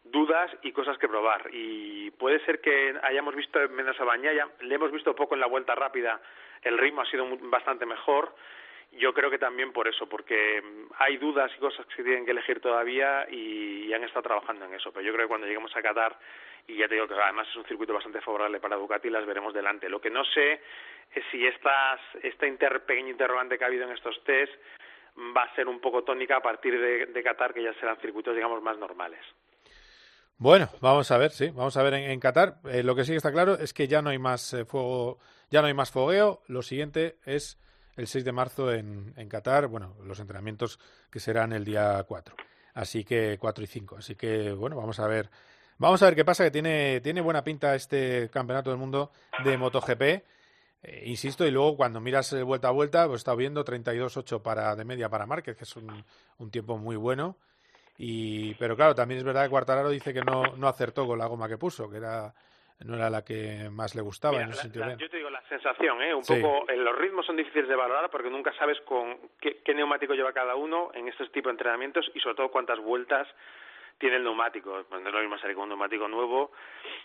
dudas y cosas que probar. Y puede ser que hayamos visto menos a Bañaya, le hemos visto poco en la vuelta rápida, el ritmo ha sido bastante mejor yo creo que también por eso, porque mm, hay dudas y cosas que se tienen que elegir todavía y, han estado trabajando en eso. Pero yo creo que cuando lleguemos a Qatar, y ya te digo que además es un circuito bastante favorable para Ducati, las veremos delante. Lo que no sé es si estas, esta inter, pequeña interrogante que ha habido en estos test va a ser un poco tónica a partir de, de Qatar, que ya serán circuitos, digamos, más normales. Bueno, vamos a ver, sí, vamos a ver en, en Qatar. Eh, lo que sí que está claro es que ya no hay más eh, fuego, ya no hay más fogueo. Lo siguiente es el 6 de marzo en, Qatar, bueno, los entrenamientos que serán el día 4. Así que 4 y 5. Así que, bueno, vamos a ver. Vamos a ver qué pasa, que tiene, tiene buena pinta este campeonato del mundo de MotoGP. Eh, insisto, y luego cuando miras eh, vuelta a vuelta, pues está viendo 32.8 para, de media para Márquez, que es un, un tiempo muy bueno. Y, pero claro, también es verdad que Cuartararo dice que no, no acertó con la goma que puso, que era no era la que más le gustaba Mira, en ese la- sentido. la- yo te digo la sensación, ¿eh? Un Sí. poco, eh, los ritmos son difíciles de valorar porque nunca sabes con qué, qué neumático lleva cada uno en estos tipos de entrenamientos y sobre todo cuántas vueltas tiene el neumático. Pues no es lo mismo salir con un neumático nuevo,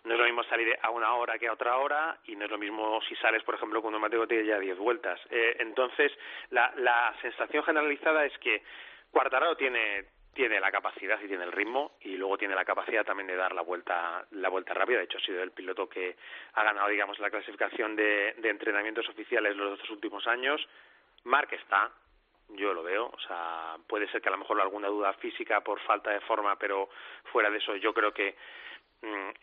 no es lo mismo salir a una hora que a otra hora y no es lo mismo si sales, por ejemplo, con un neumático que tiene ya 10 vueltas. Eh, entonces, la, la sensación generalizada es que Cuartararo tiene tiene la capacidad y tiene el ritmo y luego tiene la capacidad también de dar la vuelta la vuelta rápida. De hecho ha sido el piloto que ha ganado digamos la clasificación de, entrenamientos oficiales los dos últimos años. Mark está yo lo veo o sea puede ser que a lo mejor alguna duda física por falta de forma pero fuera de eso yo creo que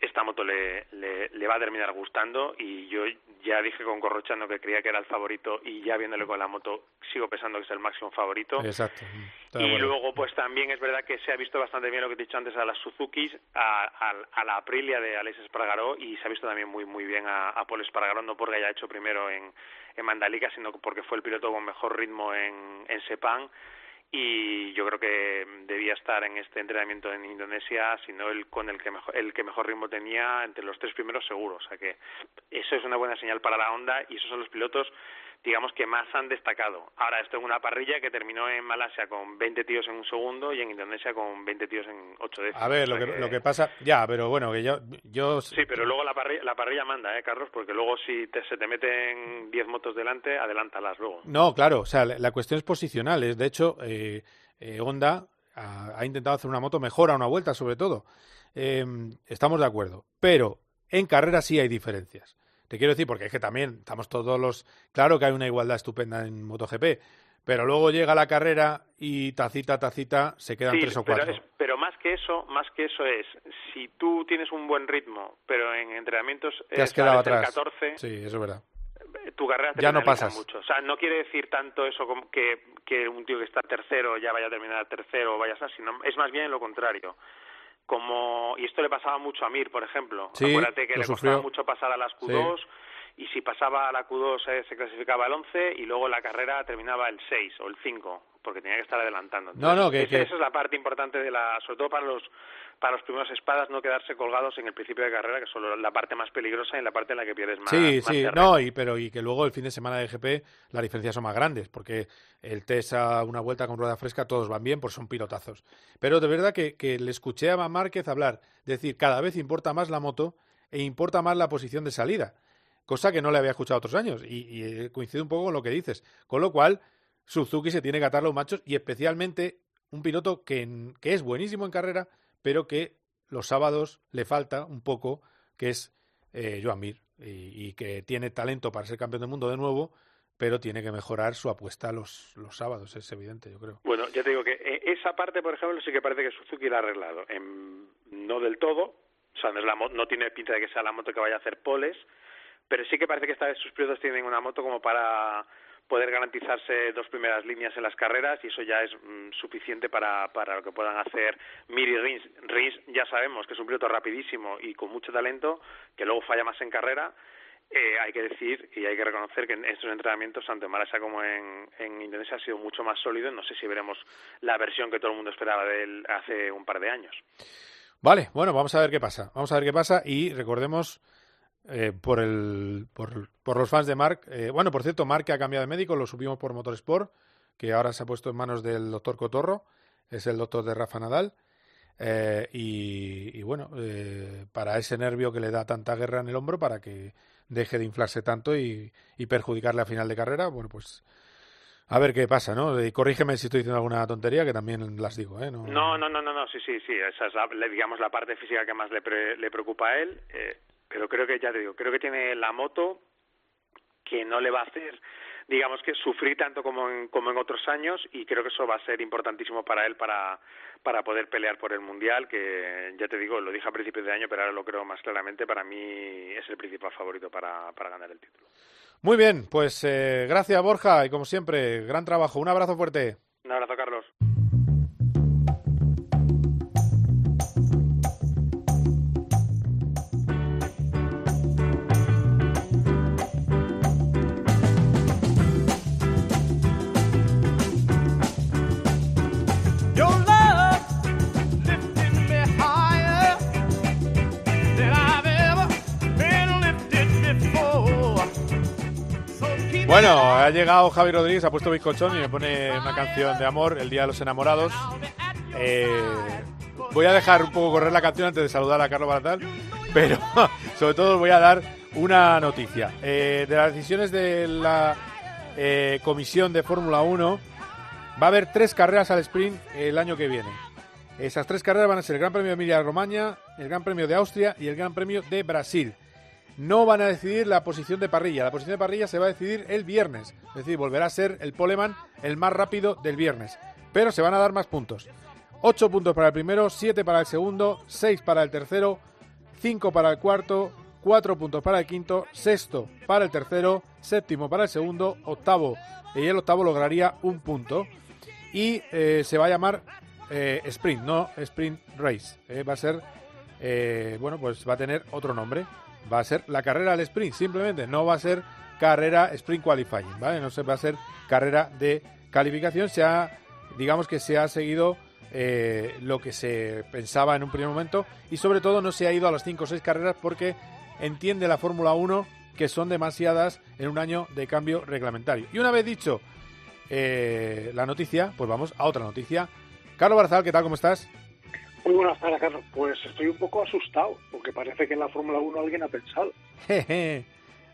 esta moto le, le, le va a terminar gustando y yo ya dije con Corrochano que creía que era el favorito y ya viéndole con la moto sigo pensando que es el máximo favorito Exacto. De y luego, pues también es verdad que se ha visto bastante bien lo que te he dicho antes a las Suzukis, a, a- a la Aprilia de Alex Espargaró y se ha visto también muy muy bien a, a Paul Espargaró, no porque haya hecho primero en, en Mandalika, sino porque fue el piloto con mejor ritmo en, en Sepang y yo creo que debía estar en este entrenamiento en Indonesia, sino el con el que mejor, el que mejor ritmo tenía entre los tres primeros seguro, o sea que eso es una buena señal para la Honda y esos son los pilotos digamos que más han destacado. Ahora esto en una parrilla que terminó en Malasia con 20 tíos en un segundo y en Indonesia con 20 tíos en 8 décimos. A ver, lo que, lo que pasa, ya, pero bueno, que yo, yo Sí, pero luego la parrilla, la parrilla manda, ¿eh, Carlos? Porque luego si te, se te meten 10 motos delante, adelántalas luego. No, claro, o sea, la, la cuestión es posicional. Es, de hecho, eh, eh, Honda ha, ha intentado hacer una moto mejor a una vuelta, sobre todo. Eh, estamos de acuerdo. Pero en carrera sí hay diferencias. Te quiero decir, porque es que también estamos todos los. Claro que hay una igualdad estupenda en MotoGP, pero luego llega la carrera y tacita, tacita, se quedan Sí, tres o pero, cuatro. es- pero más que eso, más que eso es, si tú tienes un buen ritmo, pero en entrenamientos Te has eh, quedado atrás. 14, Sí, eso es verdad. tu carrera te Ya no pasas. mucho. O sea, no quiere decir tanto eso como que, que un tío que está tercero ya vaya a terminar tercero o vaya a ser, sino es más bien lo contrario. Como, y esto le pasaba mucho a Mir, por ejemplo. Sí, Acuérdate que le costaba sufrió. mucho pasar a las Q2 y si pasaba a la Q2 eh, se clasificaba el 11 y luego la carrera terminaba el 6 o el 5 porque tenía que estar adelantando. No, no, que- esa, que- esa es la parte importante de la, sobre todo para los para los primeros espadas, no quedarse colgados en el principio de carrera, que es solo la parte más peligrosa y la parte en la que pierdes más. Sí, más sí, terreno. no, y, pero y que luego el fin de semana de GP las diferencias son más grandes, porque el test a una vuelta con rueda fresca todos van bien, pues son pilotazos. Pero de verdad que, que le escuché a Márquez hablar, decir, cada vez importa más la moto e importa más la posición de salida, cosa que no le había escuchado otros años, y, y coincide un poco con lo que dices. Con lo cual, Suzuki se tiene que atar los machos, y especialmente un piloto que, en- que es buenísimo en carrera, pero que los sábados le falta un poco, que es eh, Joan Mir, y, que tiene talento para ser campeón del mundo de nuevo, pero tiene que mejorar su apuesta los, los sábados, es evidente, yo creo. Bueno, ya te digo que eh, esa parte, por ejemplo, sí que parece que Suzuki la ha arreglado. Em, no del todo, o sea, no, es la no tiene pinta de que sea la moto que vaya a hacer poles, pero sí que parece que esta vez sus pilotos tienen una moto como para poder garantizarse dos primeras líneas en las carreras y eso ya es mm, suficiente para, para lo que puedan hacer Mir y Rins. Rins ya sabemos que es un piloto rapidísimo y con mucho talento, que luego falla más en carrera, eh, hay que decir y hay que reconocer que en estos entrenamientos, tanto en Malasia como en, en Indonesia, ha sido mucho más sólido. No sé si veremos la versión que todo el mundo esperaba de él hace un par de años. Vale, bueno, vamos a ver qué pasa. Vamos a ver qué pasa y recordemos eh, por, el, por, los fans de Mark. eh, bueno, por cierto, Mark ha cambiado de médico, lo subimos por Motorsport, que ahora se ha puesto en manos del doctor Cotorro, es el doctor de Rafa Nadal. eh, y, y bueno, eh, para ese nervio que le da tanta guerra en el hombro, para que deje de inflarse tanto y, perjudicarle a final de carrera, bueno, pues a ver qué pasa, ¿no? Y corrígeme si estoy diciendo alguna tontería, que también las digo, ¿eh? No, No, no, no, no, sí, sí, sí, esa es la- digamos la parte física que más le, pre- le preocupa a él, eh, pero creo que, ya te digo, creo que tiene la moto que no le va a hacer, digamos que sufrir tanto como en, como en otros años y creo que eso va a ser importantísimo para él para, para poder pelear por el Mundial, que ya te digo, lo dije a principios de año, pero ahora lo creo más claramente, para mí es el principal favorito para, para ganar el título. Muy bien, pues eh, gracias Borja y como siempre, gran trabajo. Un abrazo fuerte. Un abrazo, Carlos. Bueno, ha llegado Javi Rodríguez, ha puesto bizcochón y me pone una canción de amor, El Día de los Enamorados. Eh, voy a dejar un poco correr la canción antes de saludar a Carlos Baratal, pero [laughs] sobre todo voy a dar una noticia. Eh, de las decisiones de la eh, Comisión de Fórmula 1, va a haber tres carreras al sprint el año que viene. Esas tres carreras van a ser el Gran Premio de Emilia-Romagna, el Gran Premio de Austria y el Gran Premio de Brasil. No van a decidir la posición de parrilla. La posición de parrilla se va a decidir el viernes. Es decir, volverá a ser el poleman el más rápido del viernes. Pero se van a dar más puntos. 8 puntos para el primero, 7 para el segundo, 6 para el tercero, 5 para el cuarto, 4 puntos para el quinto, sexto para el tercero, séptimo para el segundo, octavo. Y el octavo lograría un punto. Y eh, se va a llamar eh, sprint, no sprint race. Eh, va a ser, bueno, pues va a tener otro nombre. Va a ser la carrera del sprint, simplemente. No va a ser carrera sprint qualifying, ¿vale? No se va a ser carrera de calificación. Se ha, digamos que se ha seguido eh, lo que se pensaba en un primer momento y sobre todo no se ha ido a las 5 o 6 carreras porque entiende la Fórmula 1 que son demasiadas en un año de cambio reglamentario. Y una vez dicho eh, la noticia, pues vamos a otra noticia. Carlos Barzal, ¿qué tal? ¿Cómo estás? Muy buenas tardes, Carlos. Pues estoy un poco asustado, porque parece que en la Fórmula 1 alguien ha pensado. [laughs]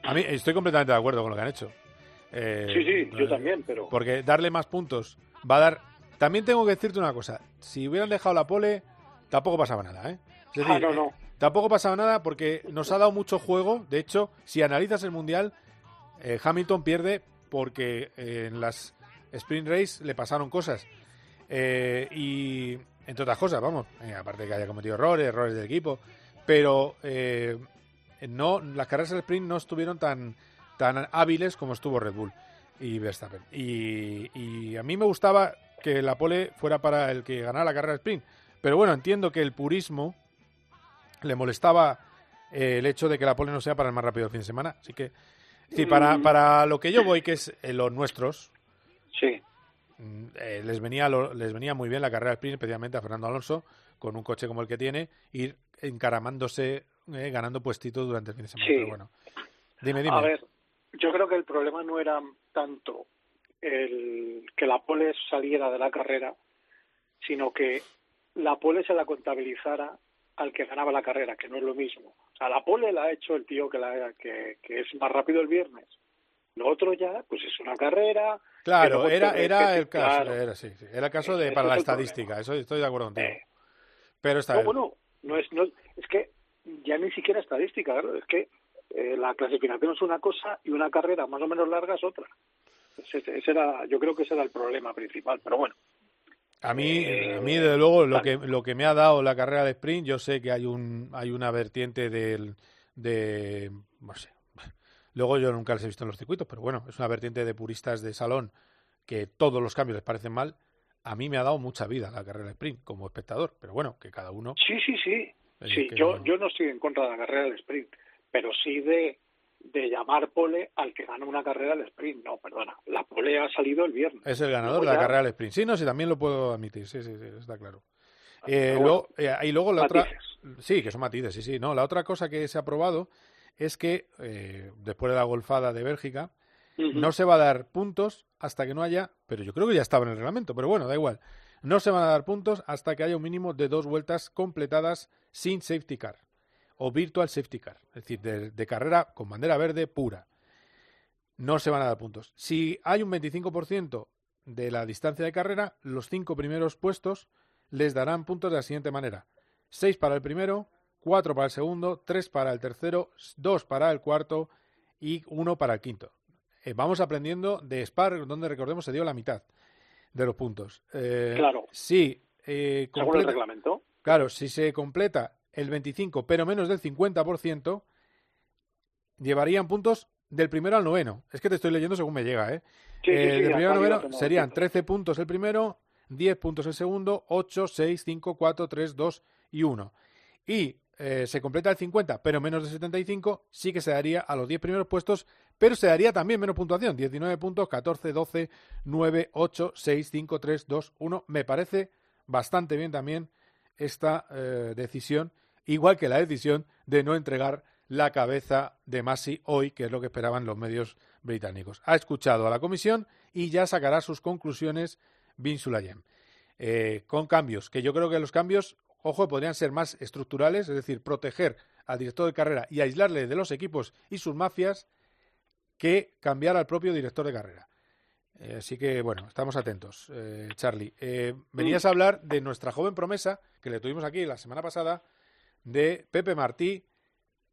A mí estoy completamente de acuerdo con lo que han hecho. Eh, Sí, sí, yo eh, también, pero... Porque darle más puntos va a dar. También tengo que decirte una cosa. Si hubieran dejado la pole, tampoco pasaba nada, ¿eh? Es Ah, no, eh, no. Tampoco pasaba nada porque nos ha dado mucho juego. De hecho, si analizas el mundial, eh, Hamilton pierde porque en las sprint race le pasaron cosas. Eh, y entre otras cosas, vamos, eh, aparte de que haya cometido errores, errores del equipo, pero eh, no las carreras del sprint no estuvieron tan tan hábiles como estuvo Red Bull y Verstappen. Y, y a mí me gustaba que la pole fuera para el que ganara la carrera de sprint. Pero bueno, entiendo que el purismo le molestaba eh, el hecho de que la pole no sea para el más rápido del fin de semana. Así que, sí, para, Mm. para lo que yo voy, que es eh, los nuestros, Sí. Mm, eh, les, venía lo- les venía muy bien la carrera sprint, especialmente a Fernando Alonso, con un coche como el que tiene, ir encaramándose, eh, ganando puestitos durante el fin de semana. Sí. Pero bueno, dime, dime. A ver, yo creo que el problema no era tanto el que la pole saliera de la carrera, sino que la pole se la contabilizara al que ganaba la carrera, que no es lo mismo. O sea, la pole la ha hecho el tío que, la, que, que es más rápido el viernes. Lo otro ya, pues es una carrera. Claro, era, te- era el caso, claro. era, sí, sí, era el caso de para la estadística, eso estoy de acuerdo contigo. Pero está No, bien. bueno, no es, no, es que ya ni siquiera estadística, claro, es que eh, la clasificación es una cosa y una carrera más o menos larga es otra. Ese, ese era, yo creo que ese era el problema principal, pero bueno. A mí, Eh, a mí desde luego lo que lo que me ha dado la carrera de sprint, yo sé que hay un hay una vertiente del de no sé. Luego yo nunca les he visto en los circuitos, pero bueno, es una vertiente de puristas de salón que todos los cambios les parecen mal. A mí me ha dado mucha vida la carrera de sprint como espectador, pero bueno, que cada uno Sí, sí, sí. Sí, yo, no- yo no estoy en contra de la carrera del sprint, pero sí de, de llamar pole al que gana una carrera del sprint. No, perdona, la pole ha salido el viernes. es el ganador de la ya- carrera del sprint. Sí, no, sí, también lo puedo admitir, sí, sí, sí, está claro. Eh, pero luego- eh, y luego la otra, sí, que son matices, sí, sí. No, la otra cosa que se ha probado es que eh, después de la golfada de Bélgica no se va a dar puntos hasta que no haya, pero yo creo que ya estaba en el reglamento, pero bueno, da igual. No se van a dar puntos hasta que haya un mínimo de dos vueltas completadas sin safety car o virtual safety car, es decir, de, de carrera con bandera verde pura. No se van a dar puntos. Si hay un 25% de la distancia de carrera, los cinco primeros puestos les darán puntos de la siguiente manera. 6 para el primero, 4 para el segundo, 3 para el tercero, 2 para el cuarto y 1 para el quinto. Eh, vamos aprendiendo de Spar, donde recordemos se dio la mitad de los puntos. Eh, Claro. Sí, eh, Según el reglamento. Claro, si se completa el 25, pero menos del 50%, llevarían puntos del primero al noveno. Es que te estoy leyendo según me llega, ¿eh? Sí, sí, Eh, sí, del primero al noveno serían nota. 13 puntos el primero, 10 puntos el segundo, 8, 6, 5, 4, 3, 2 y 1. Y eh, se completa el 50, pero menos de 75, sí que se daría a los 10 primeros puestos, pero se daría también menos puntuación. 19 puntos, 14, 12, 9, 8, 6, 5, 3, 2, 1. Me parece bastante bien también esta eh, decisión, igual que la decisión de no entregar la cabeza de Masi hoy, que es lo que esperaban los medios británicos. Ha escuchado a la comisión y ya sacará sus conclusiones Bin Sulayem. Eh, con cambios, que yo creo que los cambios, ojo, podrían ser más estructurales, es decir, proteger al director de carrera y aislarle de los equipos y sus mafias, que cambiar al propio director de carrera. Eh, así que, bueno, estamos atentos, eh, Charlie. Eh, venías a hablar de nuestra joven promesa, que le tuvimos aquí la semana pasada, de Pepe Martí,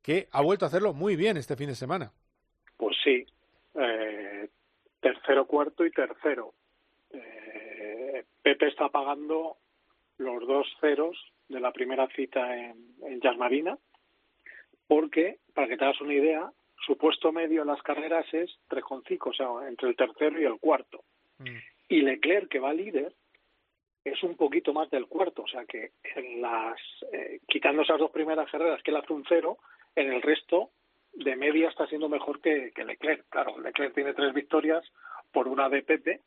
que ha vuelto a hacerlo muy bien este fin de semana. Pues sí, eh, tercero, cuarto y tercero. Eh, Pepe está pagando los dos ceros de la primera cita en, en Jazz Marina, porque, para que te hagas una idea, su puesto medio en las carreras es 3,5, o sea, entre el tercero y el cuarto. Y Leclerc, que va líder, es un poquito más del cuarto, o sea que en las eh, quitando esas dos primeras carreras que él hace un cero, en el resto de media está siendo mejor que, que Leclerc. Claro, Leclerc tiene tres victorias por una de Pepe,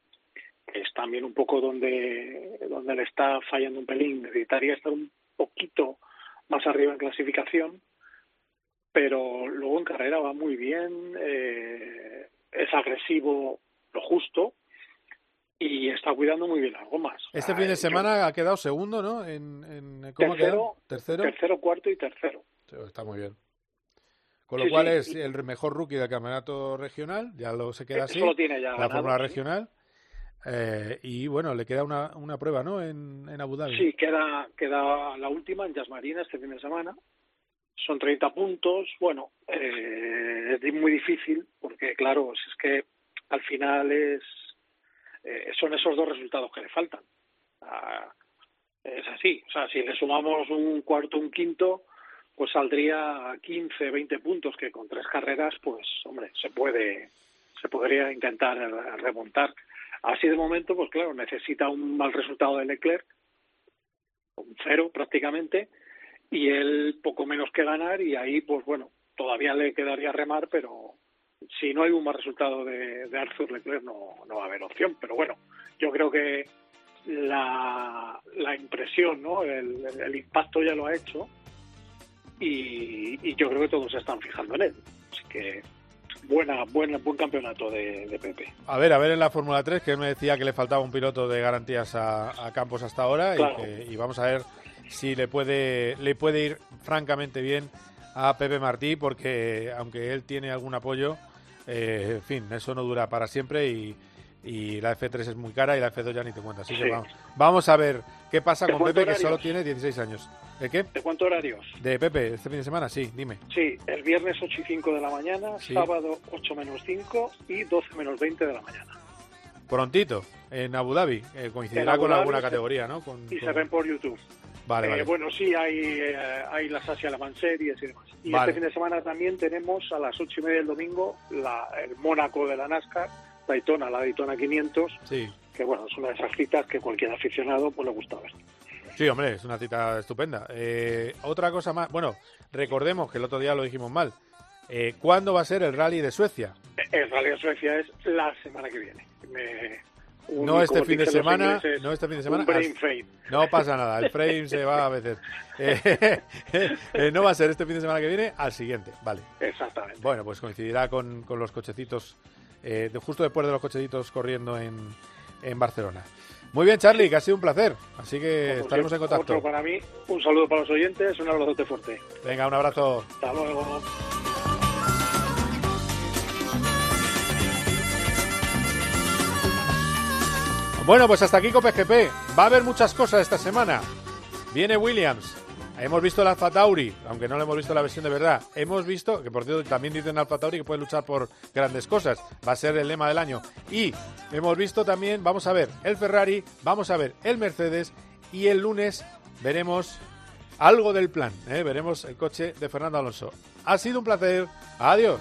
es también un poco donde, donde le está fallando un pelín. Necesitaría estar un poquito más arriba en clasificación, pero luego en carrera va muy bien, eh, es agresivo lo justo y está cuidando muy bien las gomas. Este Ah, fin de yo- semana ha quedado segundo, ¿no? En, en- ¿Cómo ha tercero, quedado? ¿Tercero? tercero, cuarto y tercero. Está muy bien. Con lo Sí, cual sí. es el mejor rookie del campeonato regional, ya lo se queda Eso así. lo tiene ya la ganado, fórmula regional. Eh, y bueno, le queda una, una prueba, ¿no? En, en Abu Dhabi. Sí, queda, queda la última en Jazz Marina este fin de semana. Son 30 puntos. Bueno, eh, es muy difícil porque, claro, es que al final es eh, son esos dos resultados que le faltan. Es así. O sea, si le sumamos un cuarto, un quinto, pues saldría a 15, 20 puntos, que con tres carreras, pues, hombre, se puede, se podría intentar remontar. Así de momento, pues claro, necesita un mal resultado de Leclerc, un cero prácticamente, y él poco menos que ganar, y ahí, pues bueno, todavía le quedaría remar, pero si no hay un mal resultado de, de Arthur Leclerc no, no va a haber opción. Pero bueno, yo creo que la, la impresión, ¿no? El, el impacto ya lo ha hecho y, y yo creo que todos se están fijando en él. Así que buena, buena buen campeonato de, de Pepe. A ver, a ver en la Fórmula 3, que él me decía que le faltaba un piloto de garantías a, a Campos hasta ahora Claro. y, que- y vamos a ver si le puede, le puede ir francamente bien a Pepe Martí, porque aunque él tiene algún apoyo, eh, en fin, eso no dura para siempre y, y la F3 es muy cara y la F2 ya ni te cuenta. Así que vamos, vamos a ver qué pasa ¿De con Pepe, que solo tiene 16 años. ¿De qué? ¿De cuántos horarios? De Pepe, este fin de semana, sí, dime. Sí, el viernes 8 y 5 de la mañana, Sí. sábado 8 menos 5 y 12 menos 20 de la mañana. Prontito, en Abu Dhabi, eh, coincidirá Abu con Dhabi alguna se- categoría, ¿no? Con- Y se ven por YouTube. Vale, Eh, vale. Bueno, sí, hay, eh, hay las Asia Le Mans Series y demás. Y Vale. este fin de semana también tenemos a las 8 y media del domingo la, el Mónaco de la NASCAR, Daytona, la Daytona 500, Sí. que bueno, es una de esas citas que cualquier aficionado pues le gusta ver. Sí, hombre, es una cita estupenda. Eh, otra cosa más, bueno, recordemos que el otro día lo dijimos mal. Eh, ¿Cuándo va a ser el rally de Suecia? El Rally de Suecia es la semana que viene. Me- un- No este fin de semana, ingleses, no este fin de semana. No pasa nada, el frame se va a veces. [laughs] Eh, [laughs] eh, no va a ser este fin de semana que viene, al siguiente, vale. Exactamente. Bueno, pues coincidirá con, con los cochecitos, eh, de- justo después de los cochecitos corriendo en, en Barcelona. Muy bien, Charlie, que ha sido un placer. Así que Como estaremos en contacto. Otro para mí, un saludo para los oyentes, un abrazote fuerte. Venga, un abrazo. Hasta luego. Bueno, pues hasta aquí Cope GP. Va a haber muchas cosas esta semana. Viene Williams. Hemos visto el Alfa Tauri, aunque no lo hemos visto la versión de verdad. Hemos visto, que por cierto también dicen Alfa Tauri que puede luchar por grandes cosas. Va a ser el lema del año. Y hemos visto también, vamos a ver el Ferrari, vamos a ver el Mercedes y el lunes veremos algo del plan. ¿eh? Veremos el coche de Fernando Alonso. Ha sido un placer. Adiós.